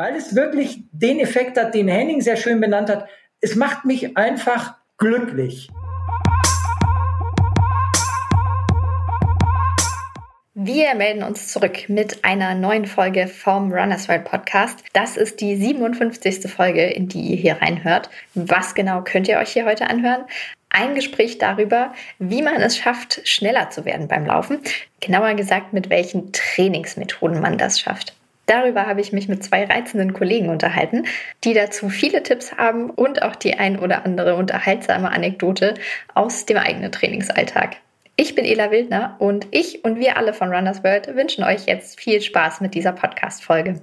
weil es wirklich den Effekt hat, den Henning sehr schön benannt hat. Es macht mich einfach glücklich. Wir melden uns zurück mit einer neuen Folge vom Runners World Podcast. Das ist die 57. Folge, in die ihr hier reinhört. Was genau könnt ihr euch hier heute anhören? Ein Gespräch darüber, wie man es schafft, schneller zu werden beim Laufen. Genauer gesagt, mit welchen Trainingsmethoden man das schafft. Darüber habe ich mich mit zwei reizenden Kollegen unterhalten, die dazu viele Tipps haben und auch die ein oder andere unterhaltsame Anekdote aus dem eigenen Trainingsalltag. Ich bin Ela Wildner und ich und wir alle von Runners World wünschen euch jetzt viel Spaß mit dieser Podcast-Folge.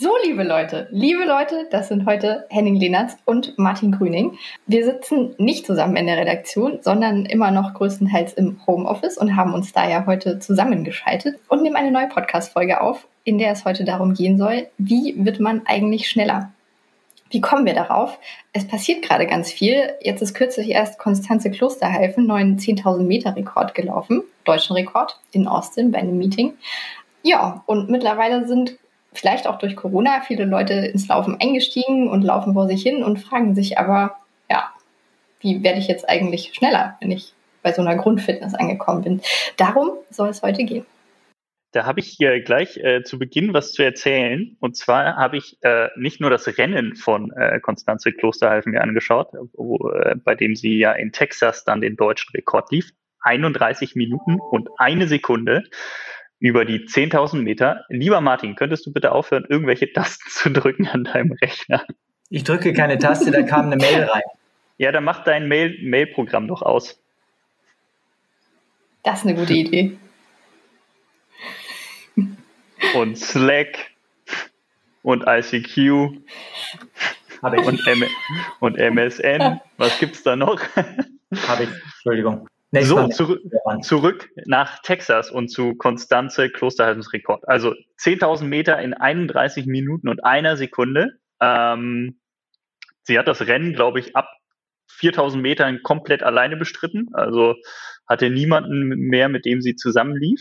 So, liebe Leute, liebe Leute, das sind heute Henning Lehnertz und Martin Grüning. Wir sitzen nicht zusammen in der Redaktion, sondern immer noch größtenteils im Homeoffice und haben uns da ja heute zusammengeschaltet und nehmen eine neue Podcast-Folge auf, in der es heute darum gehen soll, wie wird man eigentlich schneller? Wie kommen wir darauf? Es passiert gerade ganz viel. Jetzt ist kürzlich erst Konstanze Klosterhalfen neuen 10.000 Meter Rekord gelaufen, deutschen Rekord in Austin bei einem Meeting. Ja, und mittlerweile sind vielleicht auch durch Corona viele Leute ins Laufen eingestiegen und laufen vor sich hin und fragen sich aber, ja, wie werde ich jetzt eigentlich schneller, wenn ich bei so einer Grundfitness angekommen bin? Darum soll es heute gehen. Da habe ich hier gleich äh, zu Beginn was zu erzählen. Und zwar habe ich äh, nicht nur das Rennen von äh, Konstanze Klosterhalfen mir angeschaut, wo, äh, bei dem sie ja in Texas dann den deutschen Rekord lief. 31 Minuten und eine Sekunde über die 10.000 Meter. Lieber Martin, könntest du bitte aufhören, irgendwelche Tasten zu drücken an deinem Rechner? Ich drücke keine Taste, da kam eine Mail rein. Ja, dann mach dein Mail-Programm Mail doch aus. Das ist eine gute Idee und Slack und ICQ und, M und MSN. Was gibt's da noch? Habe ich, Entschuldigung. So, zurück, zurück nach Texas und zu Konstanze Klosterhalsens Also 10.000 Meter in 31 Minuten und einer Sekunde. Ähm, sie hat das Rennen, glaube ich, ab 4000 Metern komplett alleine bestritten. Also hatte niemanden mehr, mit dem sie zusammenlief.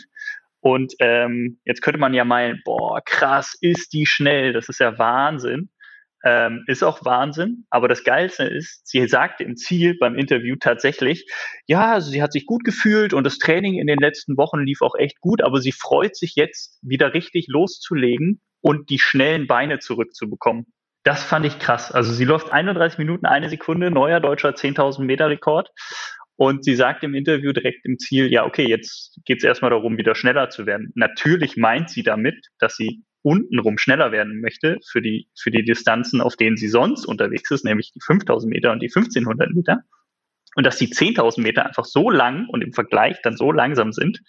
Und ähm, jetzt könnte man ja meinen, boah, krass, ist die schnell, das ist ja Wahnsinn. Ähm, ist auch Wahnsinn, aber das Geilste ist, sie sagte im Ziel beim Interview tatsächlich, ja, sie hat sich gut gefühlt und das Training in den letzten Wochen lief auch echt gut, aber sie freut sich jetzt wieder richtig loszulegen und die schnellen Beine zurückzubekommen. Das fand ich krass. Also sie läuft 31 Minuten, eine Sekunde, neuer deutscher 10.000 Meter Rekord. Und sie sagt im Interview direkt im Ziel, ja, okay, jetzt geht es erstmal darum, wieder schneller zu werden. Natürlich meint sie damit, dass sie untenrum schneller werden möchte für die, für die Distanzen, auf denen sie sonst unterwegs ist, nämlich die 5000 Meter und die 1500 Meter. Und dass die 10.000 Meter einfach so lang und im Vergleich dann so langsam sind,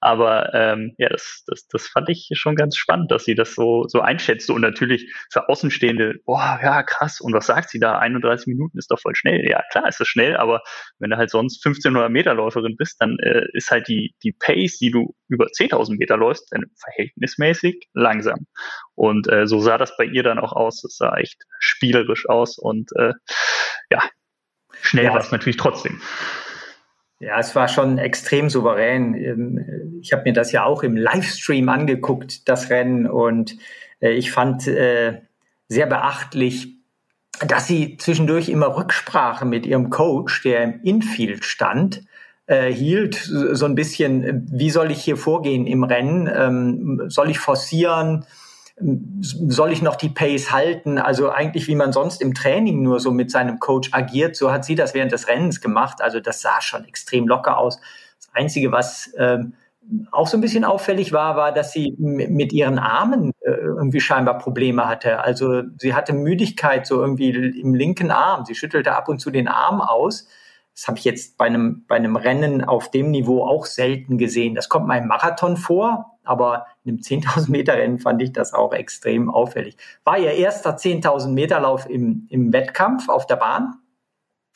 aber ähm, ja, das, das, das fand ich schon ganz spannend, dass sie das so, so einschätzt. Und natürlich für Außenstehende, boah, ja, krass. Und was sagt sie da? 31 Minuten ist doch voll schnell. Ja, klar ist es schnell, aber wenn du halt sonst 1500 Meter Läuferin bist, dann äh, ist halt die, die Pace, die du über 10.000 Meter läufst, dann verhältnismäßig langsam. Und äh, so sah das bei ihr dann auch aus. Es sah echt spielerisch aus und äh, ja, schnell ja. war es natürlich trotzdem. Ja, es war schon extrem souverän. Ähm, ich habe mir das ja auch im Livestream angeguckt, das Rennen, und äh, ich fand äh, sehr beachtlich, dass sie zwischendurch immer Rücksprache mit ihrem Coach, der im Infield stand, äh, hielt, so ein bisschen, wie soll ich hier vorgehen im Rennen? Ähm, soll ich forcieren? Soll ich noch die Pace halten? Also eigentlich, wie man sonst im Training nur so mit seinem Coach agiert, so hat sie das während des Rennens gemacht. Also das sah schon extrem locker aus. Das Einzige, was ähm, auch so ein bisschen auffällig war, war, dass sie mit ihren Armen äh, irgendwie scheinbar Probleme hatte. Also sie hatte Müdigkeit so irgendwie im linken Arm. Sie schüttelte ab und zu den Arm aus. Das habe ich jetzt bei einem, bei einem Rennen auf dem Niveau auch selten gesehen. Das kommt mal im Marathon vor, aber in einem 10.000 Meter Rennen fand ich das auch extrem auffällig. War ihr erster 10.000 Meter Lauf im, im Wettkampf auf der Bahn.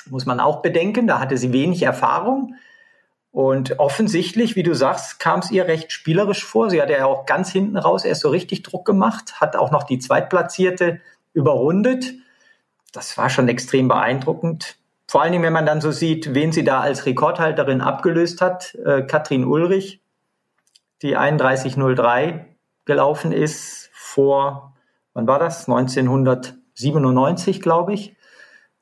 Muss man auch bedenken, da hatte sie wenig Erfahrung. Und offensichtlich, wie du sagst, kam es ihr recht spielerisch vor. Sie hatte ja auch ganz hinten raus erst so richtig Druck gemacht, hat auch noch die Zweitplatzierte überrundet. Das war schon extrem beeindruckend. Vor allen Dingen, wenn man dann so sieht, wen sie da als Rekordhalterin abgelöst hat, äh, Katrin Ulrich, die 3103 gelaufen ist vor, wann war das? 1997, glaube ich.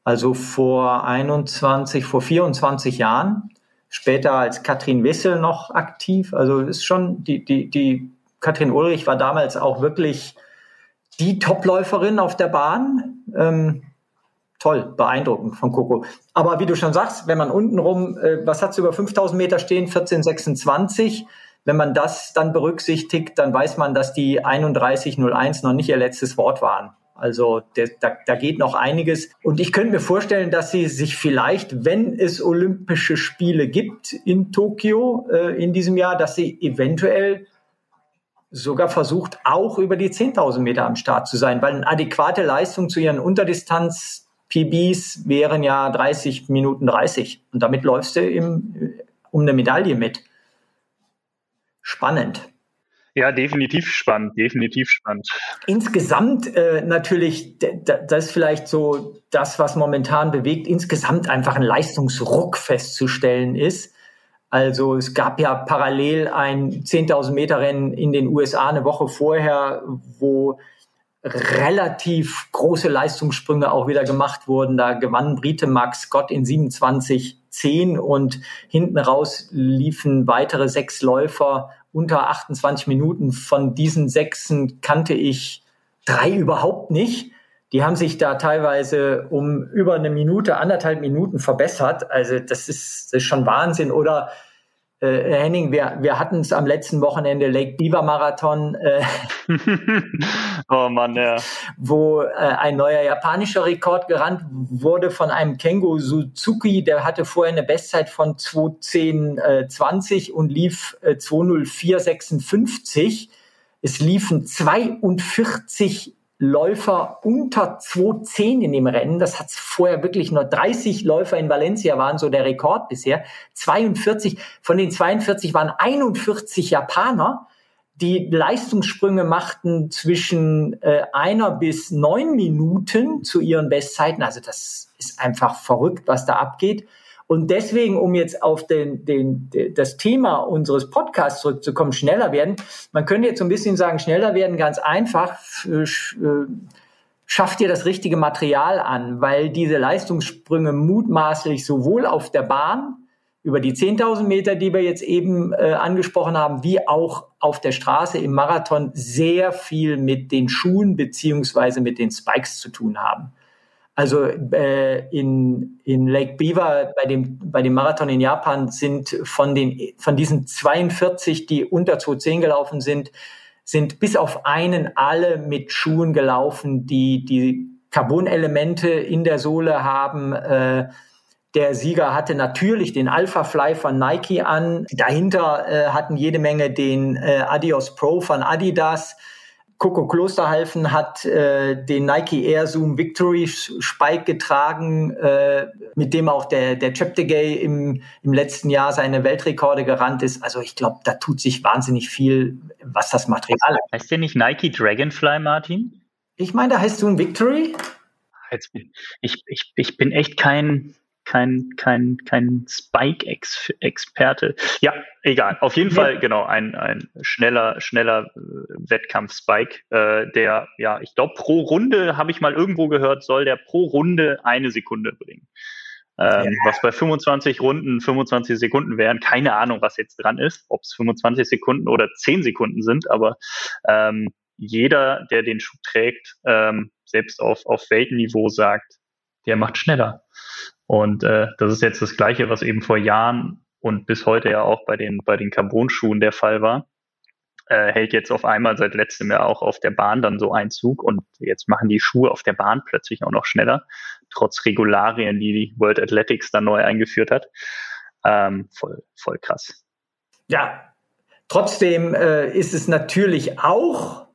Also vor 21, vor 24 Jahren. Später als Katrin Wissel noch aktiv. Also ist schon, die, die, die Katrin Ulrich war damals auch wirklich die Topläuferin auf der Bahn. Ähm, toll, beeindruckend von Coco. Aber wie du schon sagst, wenn man untenrum, äh, was hat über 5000 Meter stehen? 1426. Wenn man das dann berücksichtigt, dann weiß man, dass die 3101 noch nicht ihr letztes Wort waren. Also der, da, da geht noch einiges. Und ich könnte mir vorstellen, dass sie sich vielleicht, wenn es Olympische Spiele gibt in Tokio äh, in diesem Jahr, dass sie eventuell sogar versucht, auch über die 10.000 Meter am Start zu sein, weil eine adäquate Leistung zu ihren Unterdistanz PBs wären ja 30 Minuten 30 und damit läufst du im, um eine Medaille mit. Spannend. Ja, definitiv spannend, definitiv spannend. Insgesamt äh, natürlich, das ist vielleicht so das, was momentan bewegt, insgesamt einfach ein Leistungsruck festzustellen ist. Also es gab ja parallel ein 10.000 Meter Rennen in den USA eine Woche vorher, wo relativ große Leistungssprünge auch wieder gemacht wurden. Da gewann Brite Max Scott in 27,10 und hinten raus liefen weitere sechs Läufer unter 28 Minuten. Von diesen sechsen kannte ich drei überhaupt nicht. Die haben sich da teilweise um über eine Minute, anderthalb Minuten verbessert. Also das ist, das ist schon Wahnsinn. Oder äh, Henning, wir, wir hatten es am letzten Wochenende Lake Beaver Marathon, äh, oh Mann, ja. wo äh, ein neuer japanischer Rekord gerannt wurde von einem Kengo Suzuki, der hatte vorher eine Bestzeit von 2.10.20 äh, und lief äh, 2.04.56. Es liefen 42 Läufer unter 2,10 in dem Rennen. Das hat vorher wirklich nur 30 Läufer in Valencia waren so der Rekord bisher. 42, von den 42 waren 41 Japaner, die Leistungssprünge machten zwischen äh, einer bis neun Minuten zu ihren Bestzeiten. Also das ist einfach verrückt, was da abgeht. Und deswegen, um jetzt auf den, den, das Thema unseres Podcasts zurückzukommen, schneller werden. Man könnte jetzt so ein bisschen sagen, schneller werden ganz einfach. Äh, schafft ihr das richtige Material an, weil diese Leistungssprünge mutmaßlich sowohl auf der Bahn über die 10.000 Meter, die wir jetzt eben äh, angesprochen haben, wie auch auf der Straße im Marathon sehr viel mit den Schuhen beziehungsweise mit den Spikes zu tun haben. Also äh, in, in Lake Beaver bei dem, bei dem Marathon in Japan sind von, den, von diesen 42, die unter 210 gelaufen sind, sind bis auf einen alle mit Schuhen gelaufen, die die Carbon-Elemente in der Sohle haben. Äh, der Sieger hatte natürlich den Alpha Fly von Nike an. Dahinter äh, hatten jede Menge den äh, Adios Pro von Adidas. Coco Klosterhalfen hat äh, den Nike Air Zoom Victory Spike getragen, äh, mit dem auch der, der Cheptegei im, im letzten Jahr seine Weltrekorde gerannt ist. Also ich glaube, da tut sich wahnsinnig viel, was das Material Heißt der nicht Nike Dragonfly, Martin? Ich meine, da heißt Zoom Victory. Ich, ich, ich bin echt kein, kein, kein, kein Spike-Experte. Ja, egal. Auf jeden ja. Fall, genau, ein, ein schneller, schneller äh, Wettkampf-Spike, äh, der, ja, ich glaube, pro Runde, habe ich mal irgendwo gehört, soll der pro Runde eine Sekunde bringen. Ähm, ja. Was bei 25 Runden 25 Sekunden wären. Keine Ahnung, was jetzt dran ist, ob es 25 Sekunden oder 10 Sekunden sind, aber ähm, jeder, der den Schuh trägt, ähm, selbst auf, auf Weltniveau sagt, der macht schneller. Und äh, das ist jetzt das Gleiche, was eben vor Jahren und bis heute ja auch bei den, bei den Carbon-Schuhen der Fall war. Äh, hält jetzt auf einmal seit letztem Jahr auch auf der Bahn dann so Einzug und jetzt machen die Schuhe auf der Bahn plötzlich auch noch schneller, trotz Regularien, die die World Athletics dann neu eingeführt hat. Ähm, voll, voll krass. Ja, trotzdem äh, ist es natürlich auch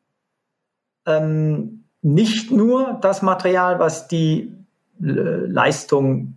ähm, nicht nur das Material, was die äh, Leistung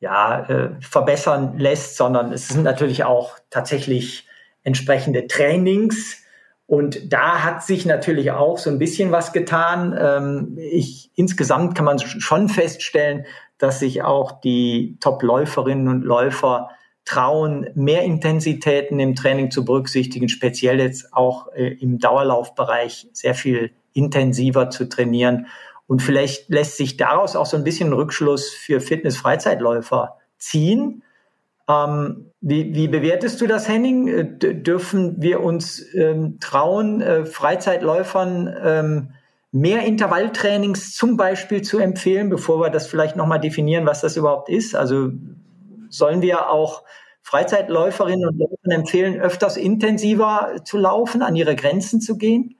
ja, äh, verbessern lässt, sondern es sind natürlich auch tatsächlich entsprechende Trainings. Und da hat sich natürlich auch so ein bisschen was getan. Ähm, ich, insgesamt kann man schon feststellen, dass sich auch die Top-Läuferinnen und Läufer trauen, mehr Intensitäten im Training zu berücksichtigen, speziell jetzt auch äh, im Dauerlaufbereich sehr viel intensiver zu trainieren. Und vielleicht lässt sich daraus auch so ein bisschen Rückschluss für Fitness-Freizeitläufer ziehen. Ähm, wie, wie, bewertest du das, Henning? Äh, dürfen wir uns ähm, trauen, äh, Freizeitläufern ähm, mehr Intervalltrainings zum Beispiel zu empfehlen, bevor wir das vielleicht nochmal definieren, was das überhaupt ist? Also sollen wir auch Freizeitläuferinnen und Läufern empfehlen, öfters intensiver zu laufen, an ihre Grenzen zu gehen?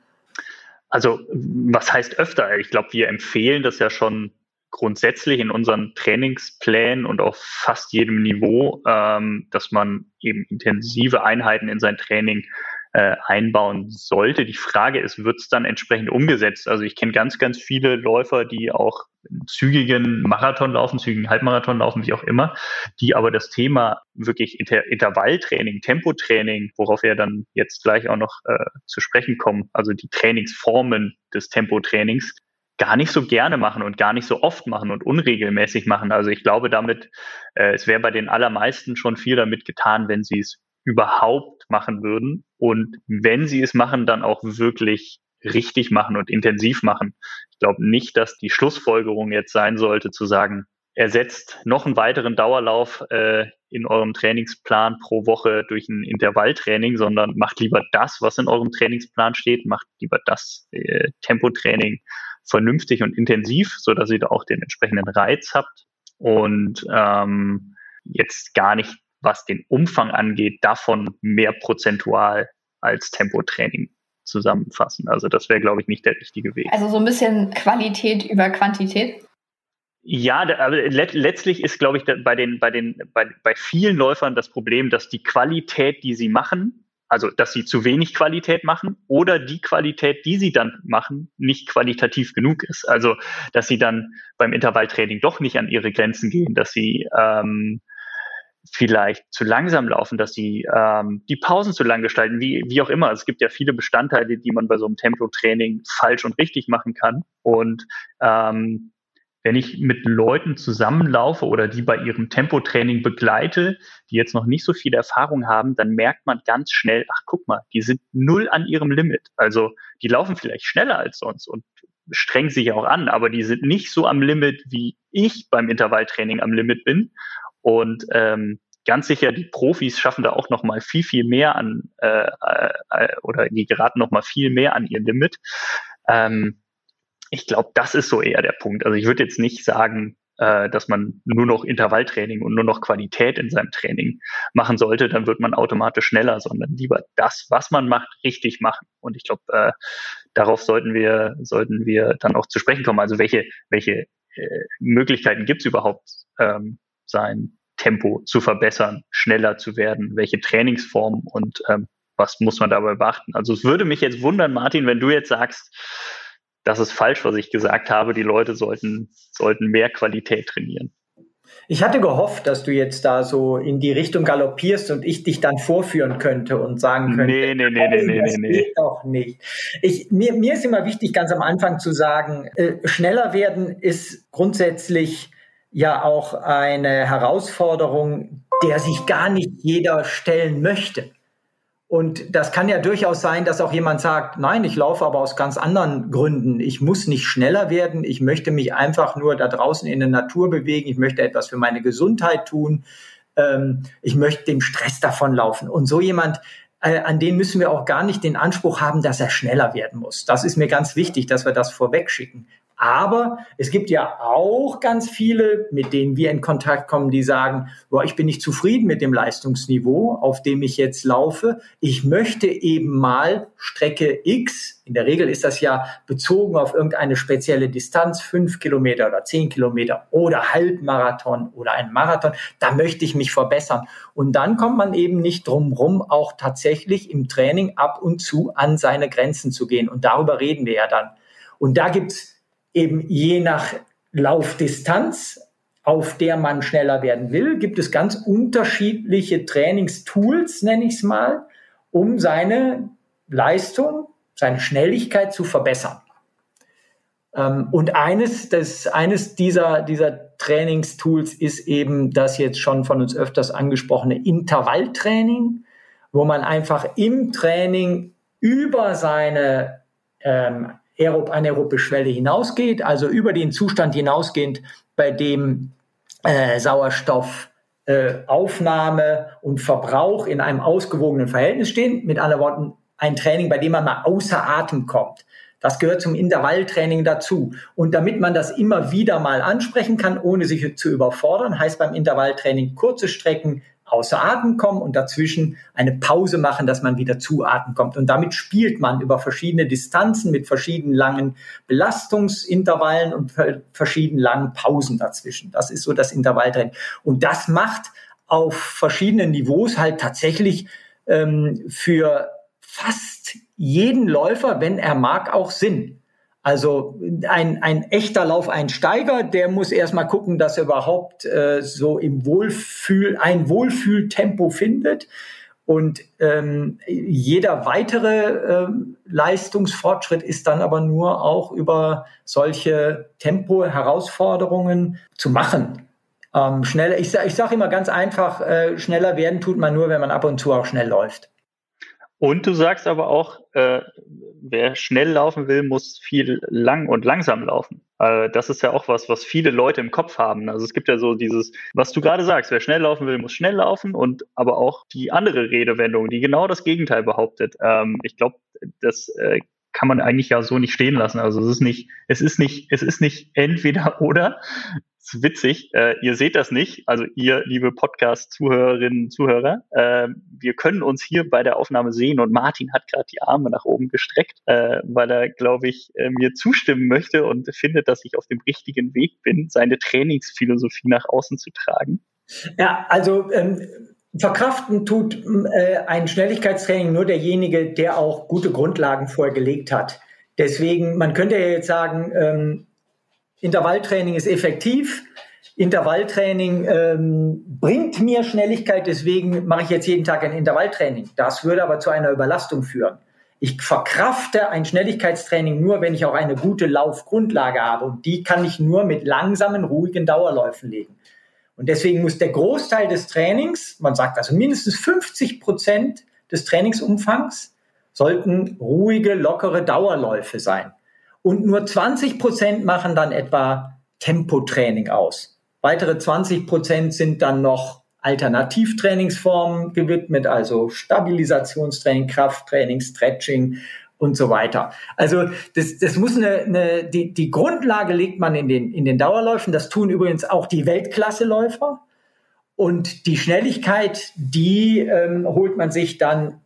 Also, was heißt öfter? Ich glaube, wir empfehlen das ja schon grundsätzlich in unseren Trainingsplänen und auf fast jedem Niveau, ähm, dass man eben intensive Einheiten in sein Training äh, einbauen sollte. Die Frage ist, wird es dann entsprechend umgesetzt? Also ich kenne ganz, ganz viele Läufer, die auch zügigen Marathon laufen, zügigen Halbmarathon laufen, wie auch immer, die aber das Thema wirklich Inter Intervalltraining, Tempotraining, worauf wir dann jetzt gleich auch noch äh, zu sprechen kommen, also die Trainingsformen des Tempotrainings, gar nicht so gerne machen und gar nicht so oft machen und unregelmäßig machen. Also ich glaube damit, äh, es wäre bei den allermeisten schon viel damit getan, wenn sie es überhaupt machen würden. Und wenn sie es machen, dann auch wirklich richtig machen und intensiv machen. Ich glaube nicht, dass die Schlussfolgerung jetzt sein sollte, zu sagen, ersetzt noch einen weiteren Dauerlauf äh, in eurem Trainingsplan pro Woche durch ein Intervalltraining, sondern macht lieber das, was in eurem Trainingsplan steht, macht lieber das äh, Tempotraining vernünftig und intensiv, so dass ihr da auch den entsprechenden Reiz habt und ähm, jetzt gar nicht was den Umfang angeht, davon mehr prozentual als Tempotraining zusammenfassen. Also das wäre, glaube ich, nicht der richtige Weg. Also so ein bisschen Qualität über Quantität. Ja, aber let letztlich ist, glaube ich, bei den, bei den, bei, bei vielen Läufern das Problem, dass die Qualität, die sie machen, also dass sie zu wenig Qualität machen oder die Qualität, die sie dann machen, nicht qualitativ genug ist. Also dass sie dann beim Intervalltraining doch nicht an ihre Grenzen gehen, dass sie ähm, vielleicht zu langsam laufen, dass sie ähm, die Pausen zu lang gestalten, wie, wie auch immer. Es gibt ja viele Bestandteile, die man bei so einem Tempo-Training falsch und richtig machen kann. Und ähm, wenn ich mit Leuten zusammenlaufe oder die bei ihrem Tempotraining begleite, die jetzt noch nicht so viel Erfahrung haben, dann merkt man ganz schnell, ach guck mal, die sind null an ihrem Limit. Also die laufen vielleicht schneller als sonst und strengen sich auch an, aber die sind nicht so am Limit, wie ich beim Intervalltraining am Limit bin. Und ähm, ganz sicher, die Profis schaffen da auch noch mal viel, viel mehr an äh, äh, oder die geraten noch mal viel mehr an ihr Limit. Ähm, ich glaube, das ist so eher der Punkt. Also ich würde jetzt nicht sagen, äh, dass man nur noch Intervalltraining und nur noch Qualität in seinem Training machen sollte, dann wird man automatisch schneller, sondern lieber das, was man macht, richtig machen. Und ich glaube, äh, darauf sollten wir, sollten wir dann auch zu sprechen kommen. Also welche, welche äh, Möglichkeiten gibt es überhaupt, ähm, sein Tempo zu verbessern, schneller zu werden, welche Trainingsformen und ähm, was muss man dabei beachten. Also es würde mich jetzt wundern, Martin, wenn du jetzt sagst, das ist falsch, was ich gesagt habe, die Leute sollten, sollten mehr Qualität trainieren. Ich hatte gehofft, dass du jetzt da so in die Richtung galoppierst und ich dich dann vorführen könnte und sagen könnte, nee, nee, nee, nee, nee, das nee, geht doch nicht. Ich, mir, mir ist immer wichtig, ganz am Anfang zu sagen, äh, schneller werden ist grundsätzlich ja auch eine Herausforderung, der sich gar nicht jeder stellen möchte. Und das kann ja durchaus sein, dass auch jemand sagt, nein, ich laufe aber aus ganz anderen Gründen. Ich muss nicht schneller werden. Ich möchte mich einfach nur da draußen in der Natur bewegen. Ich möchte etwas für meine Gesundheit tun. Ähm, ich möchte dem Stress davonlaufen. Und so jemand, äh, an den müssen wir auch gar nicht den Anspruch haben, dass er schneller werden muss. Das ist mir ganz wichtig, dass wir das vorweg schicken. Aber es gibt ja auch ganz viele, mit denen wir in Kontakt kommen, die sagen, boah, ich bin nicht zufrieden mit dem Leistungsniveau, auf dem ich jetzt laufe. Ich möchte eben mal Strecke X, in der Regel ist das ja bezogen auf irgendeine spezielle Distanz, fünf Kilometer oder zehn Kilometer oder Halbmarathon oder ein Marathon, da möchte ich mich verbessern. Und dann kommt man eben nicht drum rum, auch tatsächlich im Training ab und zu an seine Grenzen zu gehen. Und darüber reden wir ja dann. Und da gibt's eben je nach Laufdistanz, auf der man schneller werden will, gibt es ganz unterschiedliche Trainingstools, nenne ich es mal, um seine Leistung, seine Schnelligkeit zu verbessern. Ähm, und eines, das, eines dieser, dieser Trainingstools ist eben das jetzt schon von uns öfters angesprochene Intervalltraining, wo man einfach im Training über seine ähm, aerob anaerobe Schwelle hinausgeht, also über den Zustand hinausgehend, bei dem äh, Sauerstoffaufnahme äh, und Verbrauch in einem ausgewogenen Verhältnis stehen. Mit anderen Worten, ein Training, bei dem man mal außer Atem kommt. Das gehört zum Intervalltraining dazu. Und damit man das immer wieder mal ansprechen kann, ohne sich zu überfordern, heißt beim Intervalltraining kurze Strecken außer Atem kommen und dazwischen eine Pause machen, dass man wieder zu Atem kommt. Und damit spielt man über verschiedene Distanzen mit verschiedenen langen Belastungsintervallen und verschiedenen langen Pausen dazwischen. Das ist so das Intervalltraining. Und das macht auf verschiedenen Niveaus halt tatsächlich ähm, für fast jeden Läufer, wenn er mag, auch Sinn. Also ein, ein echter Laufeinsteiger, der muss erstmal gucken, dass er überhaupt äh, so im Wohlfühl, ein Wohlfühltempo findet. Und ähm, jeder weitere äh, Leistungsfortschritt ist dann aber nur auch über solche Tempo-Herausforderungen zu machen. Ähm, schneller, ich, ich sage immer ganz einfach, äh, schneller werden tut man nur, wenn man ab und zu auch schnell läuft. Und du sagst aber auch, äh, wer schnell laufen will, muss viel lang und langsam laufen. Äh, das ist ja auch was, was viele Leute im Kopf haben. Also es gibt ja so dieses, was du gerade sagst, wer schnell laufen will, muss schnell laufen und aber auch die andere Redewendung, die genau das Gegenteil behauptet. Ähm, ich glaube, das äh, kann man eigentlich ja so nicht stehen lassen. Also es ist nicht, es ist nicht, es ist nicht entweder oder, ist witzig, äh, ihr seht das nicht, also ihr, liebe Podcast-Zuhörerinnen, Zuhörer, äh, wir können uns hier bei der Aufnahme sehen und Martin hat gerade die Arme nach oben gestreckt, äh, weil er, glaube ich, äh, mir zustimmen möchte und findet, dass ich auf dem richtigen Weg bin, seine Trainingsphilosophie nach außen zu tragen. Ja, also ähm, verkraften tut äh, ein Schnelligkeitstraining nur derjenige, der auch gute Grundlagen vorgelegt hat. Deswegen, man könnte ja jetzt sagen, ähm, Intervalltraining ist effektiv. Intervalltraining ähm, bringt mir Schnelligkeit, deswegen mache ich jetzt jeden Tag ein Intervalltraining. Das würde aber zu einer Überlastung führen. Ich verkrafte ein Schnelligkeitstraining nur, wenn ich auch eine gute Laufgrundlage habe. Und die kann ich nur mit langsamen, ruhigen Dauerläufen legen. Und deswegen muss der Großteil des Trainings, man sagt also mindestens 50 Prozent des Trainingsumfangs, sollten ruhige, lockere Dauerläufe sein und nur 20 Prozent machen dann etwa Tempotraining aus. Weitere 20 Prozent sind dann noch Alternativtrainingsformen gewidmet, also Stabilisationstraining, Krafttraining, Stretching und so weiter. Also das, das muss eine, eine die, die Grundlage legt man in den, in den Dauerläufen. Das tun übrigens auch die Weltklasseläufer. Und die Schnelligkeit, die ähm, holt man sich dann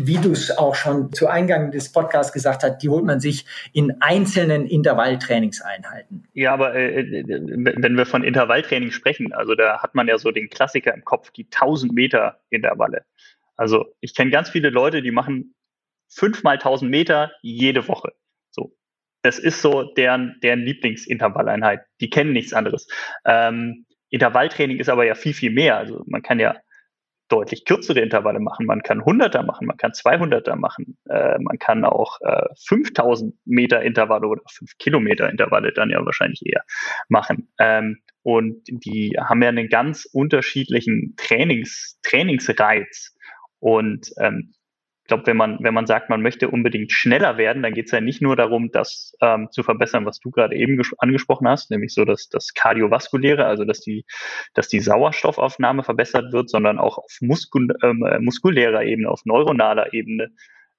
wie du es auch schon zu Eingang des Podcasts gesagt hast, die holt man sich in einzelnen Intervalltrainingseinheiten. Ja, aber äh, äh wenn wir von Intervalltraining sprechen, also da hat man ja so den Klassiker im Kopf, die 1000 Meter Intervalle. Also ich kenne ganz viele Leute, die machen fünfmal 1000 Meter jede Woche. So, das ist so deren, deren Lieblingsintervalleinheit. Die kennen nichts anderes. Ähm, Intervalltraining ist aber ja viel, viel mehr. Also man kann ja deutlich kürzere Intervalle machen. Man kann 100er machen, man kann 200er machen, äh, man kann auch äh, 5000 Meter Intervalle oder 5 Kilometer Intervalle dann ja wahrscheinlich eher machen. Ähm, und die haben ja einen ganz unterschiedlichen Trainings, Trainingsreiz. Und ähm, glaube, wenn man, wenn man sagt, man möchte unbedingt schneller werden, dann geht es ja nicht nur darum, das ähm, zu verbessern, was du gerade eben angesprochen hast, nämlich so dass das Kardiovaskuläre, also dass die, dass die Sauerstoffaufnahme verbessert wird, sondern auch auf Muskul ähm, äh, muskulärer Ebene, auf neuronaler Ebene,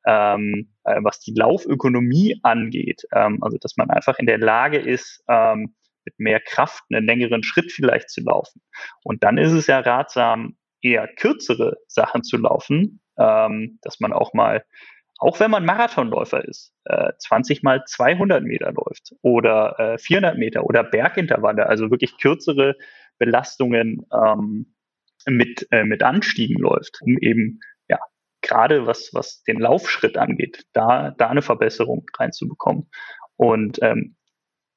ähm, äh, was die Laufökonomie angeht. Ähm, also dass man einfach in der Lage ist, ähm, mit mehr Kraft einen längeren Schritt vielleicht zu laufen. Und dann ist es ja ratsam, eher kürzere Sachen zu laufen, ähm, dass man auch mal, auch wenn man Marathonläufer ist, äh, 20 mal 200 Meter läuft oder äh, 400 Meter oder Bergintervalle, also wirklich kürzere Belastungen ähm, mit, äh, mit Anstiegen läuft, um eben ja gerade was, was den Laufschritt angeht, da, da eine Verbesserung reinzubekommen. Und ähm,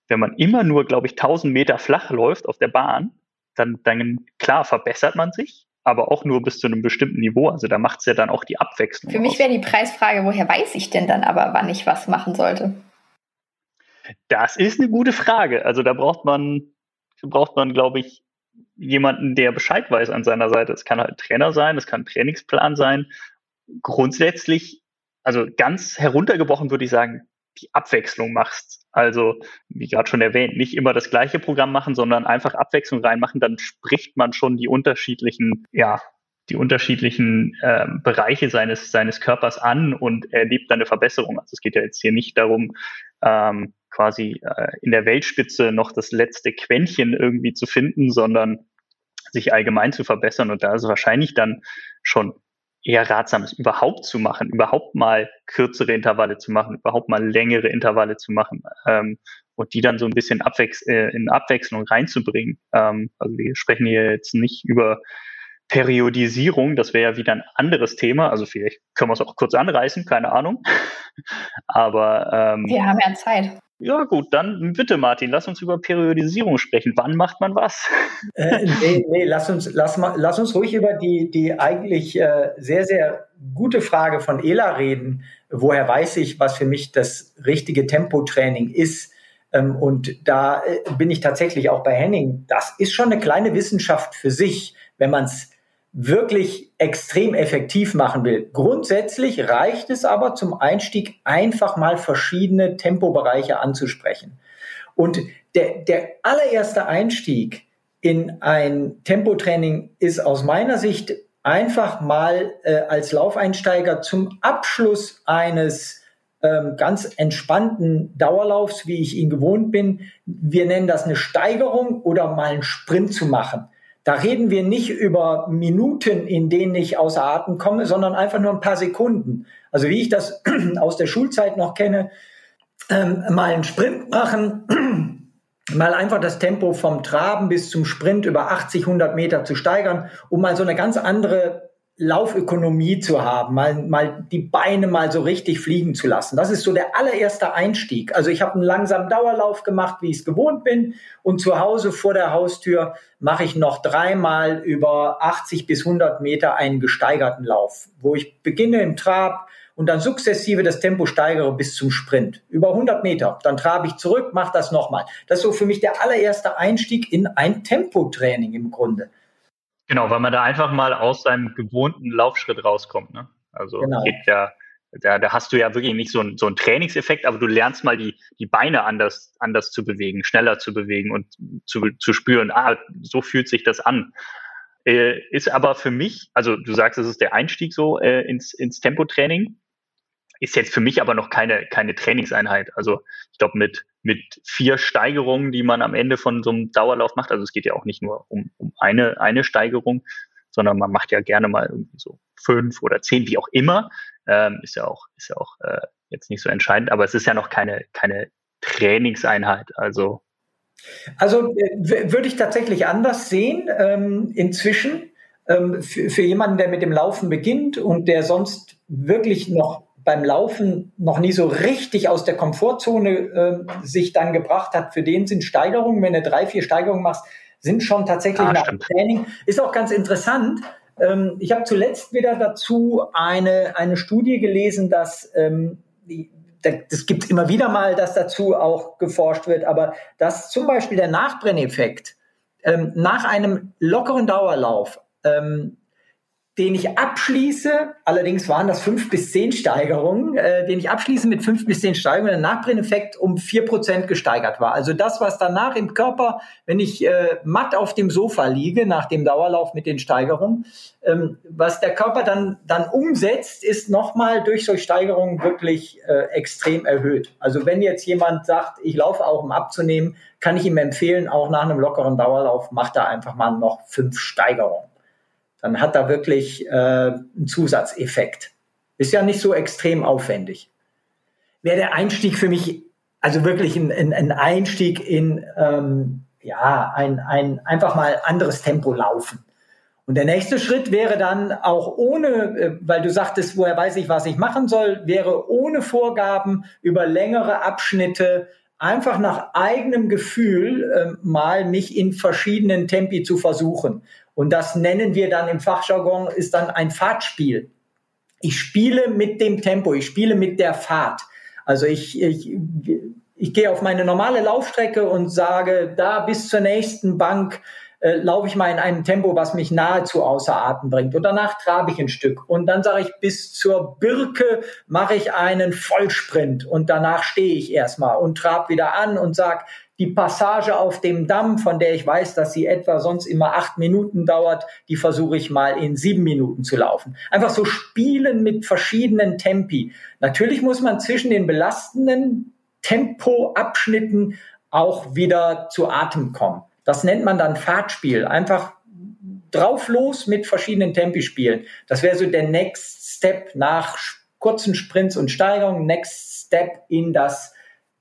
wenn man immer nur, glaube ich, 1000 Meter flach läuft auf der Bahn, dann, dann klar verbessert man sich, aber auch nur bis zu einem bestimmten Niveau. Also da macht es ja dann auch die Abwechslung. Für mich wäre die Preisfrage, woher weiß ich denn dann aber, wann ich was machen sollte? Das ist eine gute Frage. Also da braucht man, braucht man, glaube ich, jemanden, der Bescheid weiß an seiner Seite. Es kann halt Trainer sein, es kann ein Trainingsplan sein. Grundsätzlich, also ganz heruntergebrochen würde ich sagen, die Abwechslung machst. Also, wie gerade schon erwähnt, nicht immer das gleiche Programm machen, sondern einfach Abwechslung reinmachen, dann spricht man schon die unterschiedlichen, ja, die unterschiedlichen äh, Bereiche seines, seines Körpers an und erlebt dann eine Verbesserung. Also es geht ja jetzt hier nicht darum, ähm, quasi äh, in der Weltspitze noch das letzte Quäntchen irgendwie zu finden, sondern sich allgemein zu verbessern. Und da ist wahrscheinlich dann schon eher ratsam, es überhaupt zu machen, überhaupt mal kürzere Intervalle zu machen, überhaupt mal längere Intervalle zu machen ähm, und die dann so ein bisschen abwechs äh, in Abwechslung reinzubringen. Ähm, also wir sprechen hier jetzt nicht über Periodisierung, das wäre ja wieder ein anderes Thema. Also vielleicht können wir es auch kurz anreißen, keine Ahnung. Aber ähm, wir haben ja Zeit. Ja gut, dann bitte Martin, lass uns über Periodisierung sprechen. Wann macht man was? Äh, nee, nee, lass uns, lass, mal, lass uns ruhig über die, die eigentlich äh, sehr, sehr gute Frage von Ela reden. Woher weiß ich, was für mich das richtige Tempotraining ist? Ähm, und da äh, bin ich tatsächlich auch bei Henning. Das ist schon eine kleine Wissenschaft für sich, wenn man es wirklich extrem effektiv machen will. Grundsätzlich reicht es aber zum Einstieg einfach mal verschiedene Tempobereiche anzusprechen. Und der, der allererste Einstieg in ein Tempotraining ist aus meiner Sicht einfach mal äh, als Laufeinsteiger zum Abschluss eines ähm, ganz entspannten Dauerlaufs, wie ich ihn gewohnt bin. Wir nennen das eine Steigerung oder mal einen Sprint zu machen. Da reden wir nicht über Minuten, in denen ich außer Atem komme, sondern einfach nur ein paar Sekunden. Also wie ich das aus der Schulzeit noch kenne, ähm, mal einen Sprint machen, mal einfach das Tempo vom Traben bis zum Sprint über 80, 100 Meter zu steigern, um mal so eine ganz andere Laufökonomie zu haben, mal, mal die Beine mal so richtig fliegen zu lassen. Das ist so der allererste Einstieg. Also ich habe einen langsamen Dauerlauf gemacht, wie ich es gewohnt bin. Und zu Hause vor der Haustür mache ich noch dreimal über 80 bis 100 Meter einen gesteigerten Lauf, wo ich beginne im Trab und dann sukzessive das Tempo steigere bis zum Sprint. Über 100 Meter. Dann trabe ich zurück, mache das nochmal. Das ist so für mich der allererste Einstieg in ein Tempotraining im Grunde. Genau, weil man da einfach mal aus seinem gewohnten Laufschritt rauskommt. Ne? Also genau. geht ja, da, da hast du ja wirklich nicht so, ein, so einen Trainingseffekt, aber du lernst mal die, die Beine anders, anders zu bewegen, schneller zu bewegen und zu, zu spüren, ah, so fühlt sich das an. Äh, ist aber für mich, also du sagst, es ist der Einstieg so äh, ins, ins Tempotraining ist jetzt für mich aber noch keine, keine Trainingseinheit. Also ich glaube, mit, mit vier Steigerungen, die man am Ende von so einem Dauerlauf macht, also es geht ja auch nicht nur um, um eine, eine Steigerung, sondern man macht ja gerne mal irgendwie so fünf oder zehn, wie auch immer. Ähm, ist ja auch, ist ja auch äh, jetzt nicht so entscheidend, aber es ist ja noch keine, keine Trainingseinheit. Also also äh, würde ich tatsächlich anders sehen ähm, inzwischen. Ähm, für, für jemanden, der mit dem Laufen beginnt und der sonst wirklich noch beim Laufen noch nie so richtig aus der Komfortzone äh, sich dann gebracht hat, für den sind Steigerungen, wenn du drei, vier Steigerungen machst, sind schon tatsächlich ah, nach dem Training. Ist auch ganz interessant. Ähm, ich habe zuletzt wieder dazu eine, eine Studie gelesen, dass ähm, die, das gibt es immer wieder mal, dass dazu auch geforscht wird, aber dass zum Beispiel der Nachbrenneffekt ähm, nach einem lockeren Dauerlauf ähm, den ich abschließe, allerdings waren das fünf bis zehn Steigerungen, äh, den ich abschließe mit fünf bis zehn Steigerungen, der Nachbrenneffekt um vier Prozent gesteigert war. Also das, was danach im Körper, wenn ich äh, matt auf dem Sofa liege, nach dem Dauerlauf mit den Steigerungen, ähm, was der Körper dann, dann umsetzt, ist nochmal durch solche Steigerungen wirklich äh, extrem erhöht. Also wenn jetzt jemand sagt, ich laufe auch, um abzunehmen, kann ich ihm empfehlen, auch nach einem lockeren Dauerlauf, macht er einfach mal noch fünf Steigerungen dann hat da wirklich äh, einen Zusatzeffekt. Ist ja nicht so extrem aufwendig. Wäre der Einstieg für mich also wirklich ein, ein, ein Einstieg in ähm, ja ein, ein einfach mal anderes Tempo laufen. Und der nächste Schritt wäre dann auch ohne, äh, weil du sagtest, woher weiß ich, was ich machen soll, wäre ohne Vorgaben über längere Abschnitte einfach nach eigenem Gefühl äh, mal mich in verschiedenen Tempi zu versuchen. Und das nennen wir dann im Fachjargon, ist dann ein Fahrtspiel. Ich spiele mit dem Tempo, ich spiele mit der Fahrt. Also ich, ich, ich gehe auf meine normale Laufstrecke und sage, da bis zur nächsten Bank äh, laufe ich mal in einem Tempo, was mich nahezu außer Atem bringt. Und danach trabe ich ein Stück. Und dann sage ich, bis zur Birke mache ich einen Vollsprint. Und danach stehe ich erstmal und trab wieder an und sage, die Passage auf dem Damm, von der ich weiß, dass sie etwa sonst immer acht Minuten dauert, die versuche ich mal in sieben Minuten zu laufen. Einfach so spielen mit verschiedenen Tempi. Natürlich muss man zwischen den belastenden Tempoabschnitten auch wieder zu Atem kommen. Das nennt man dann Fahrtspiel. Einfach drauf los mit verschiedenen Tempi spielen. Das wäre so der Next Step nach kurzen Sprints und Steigerungen. Next Step in das,